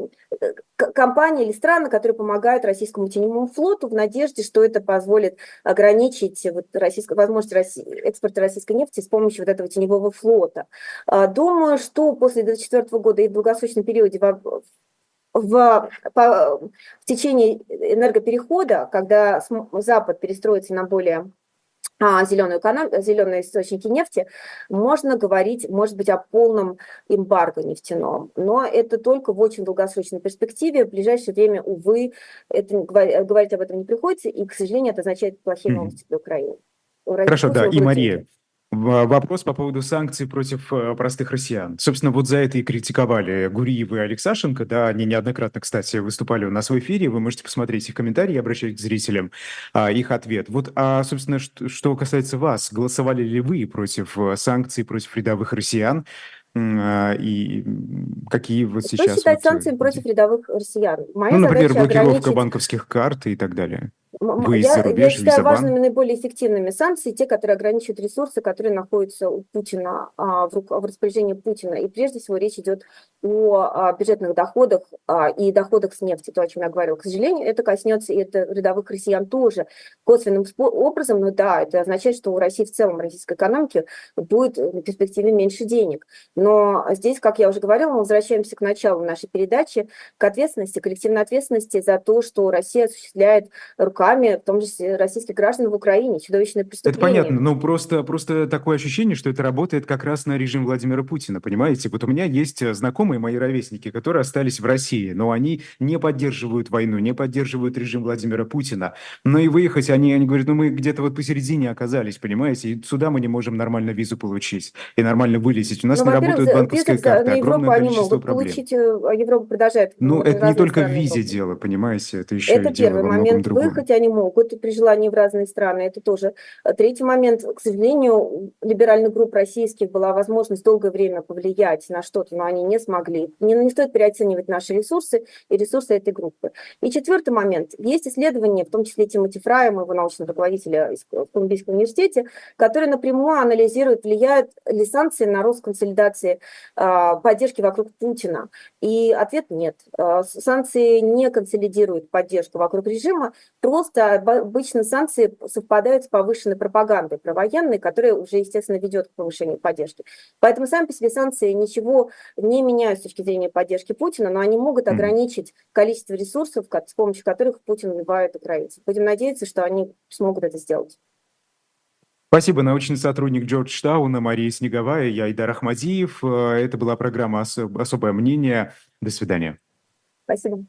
компаний или стран, которые помогают российскому теневому флоту в надежде, что это позволит ограничить вот российскую, возможность России, экспорта российской нефти с помощью вот этого теневого флота. А, думаю, что после 2024 года и в долгосрочном периоде в, в, по, в течение энергоперехода, когда Запад перестроится на более а, зеленую эконом... зеленые источники нефти, можно говорить, может быть, о полном эмбарго нефтяном. Но это только в очень долгосрочной перспективе. В ближайшее время, увы, это, говорить об этом не приходится, и, к сожалению, это означает плохие новости для Украины. Хорошо, да. И Мария, Вопрос по поводу санкций против э, простых россиян. Собственно, вот за это и критиковали Гуриев и Алексашенко. Да, они неоднократно, кстати, выступали у нас в эфире. Вы можете посмотреть их комментарии, обращать к зрителям а, их ответ. Вот, а, собственно, что, что касается вас, голосовали ли вы против э, санкций против рядовых россиян? А, и какие вот сейчас... Что считать вот... Э, санкциями против рядовых россиян? Моя ну, например, блокировка ограничить... банковских карт и так далее. Выезд я, за рубеж, я считаю визабан? важными наиболее эффективными санкции, те, которые ограничивают ресурсы, которые находятся у Путина, а, в, в распоряжении Путина. И прежде всего речь идет о бюджетных доходах а, и доходах с нефти, то, о чем я говорила. К сожалению, это коснется и это рядовых россиян тоже косвенным образом, но да, это означает, что у России в целом, российской экономики будет на перспективе меньше денег. Но здесь, как я уже говорила, мы возвращаемся к началу нашей передачи, к ответственности, коллективной ответственности за то, что Россия осуществляет руками, в том числе российских граждан в Украине, чудовищное преступление. Это понятно, но просто, просто такое ощущение, что это работает как раз на режим Владимира Путина, понимаете? Вот у меня есть знакомые мои ровесники, которые остались в России, но они не поддерживают войну, не поддерживают режим Владимира Путина. Но и выехать они, они говорят, ну мы где-то вот посередине оказались, понимаете? И сюда мы не можем нормально визу получить и нормально вылететь. У нас Ну, не работают за- банковские карты, на Европу огромное они количество могут проблем. получить, э, а Европа продолжает. Ну, это не только в визе дело, понимаете? Это еще Это и дело во многом другом. Они могут при желании в разные страны. Это тоже. А Третий момент. К сожалению, у либеральных групп российских была возможность долгое время повлиять на что-то, но они не смогли. Не, не стоит переоценивать наши ресурсы и ресурсы этой группы. И четвертый момент. Есть исследования, в том числе Тимоти Фрая, моего научного руководителя в Колумбийском университете, которые напрямую анализируют, влияют ли санкции на рост консолидации а, поддержки вокруг Путина. И ответ нет. С- Санкции не консолидируют поддержку вокруг режима, просто об- обычно санкции совпадают с повышенной пропагандой провоенной, которая уже, естественно, ведет к повышению поддержки. Поэтому сами по себе санкции ничего не меняют с точки зрения поддержки Путина, но они могут ограничить количество ресурсов, с помощью которых Путин убивает украинцев. Будем надеяться, что они смогут это сделать. Спасибо, научный сотрудник Джорджтауна Мария Снеговая, я Идар Ахмадиев. Э, Это была программа «Осо- «Особое мнение». До свидания. Спасибо.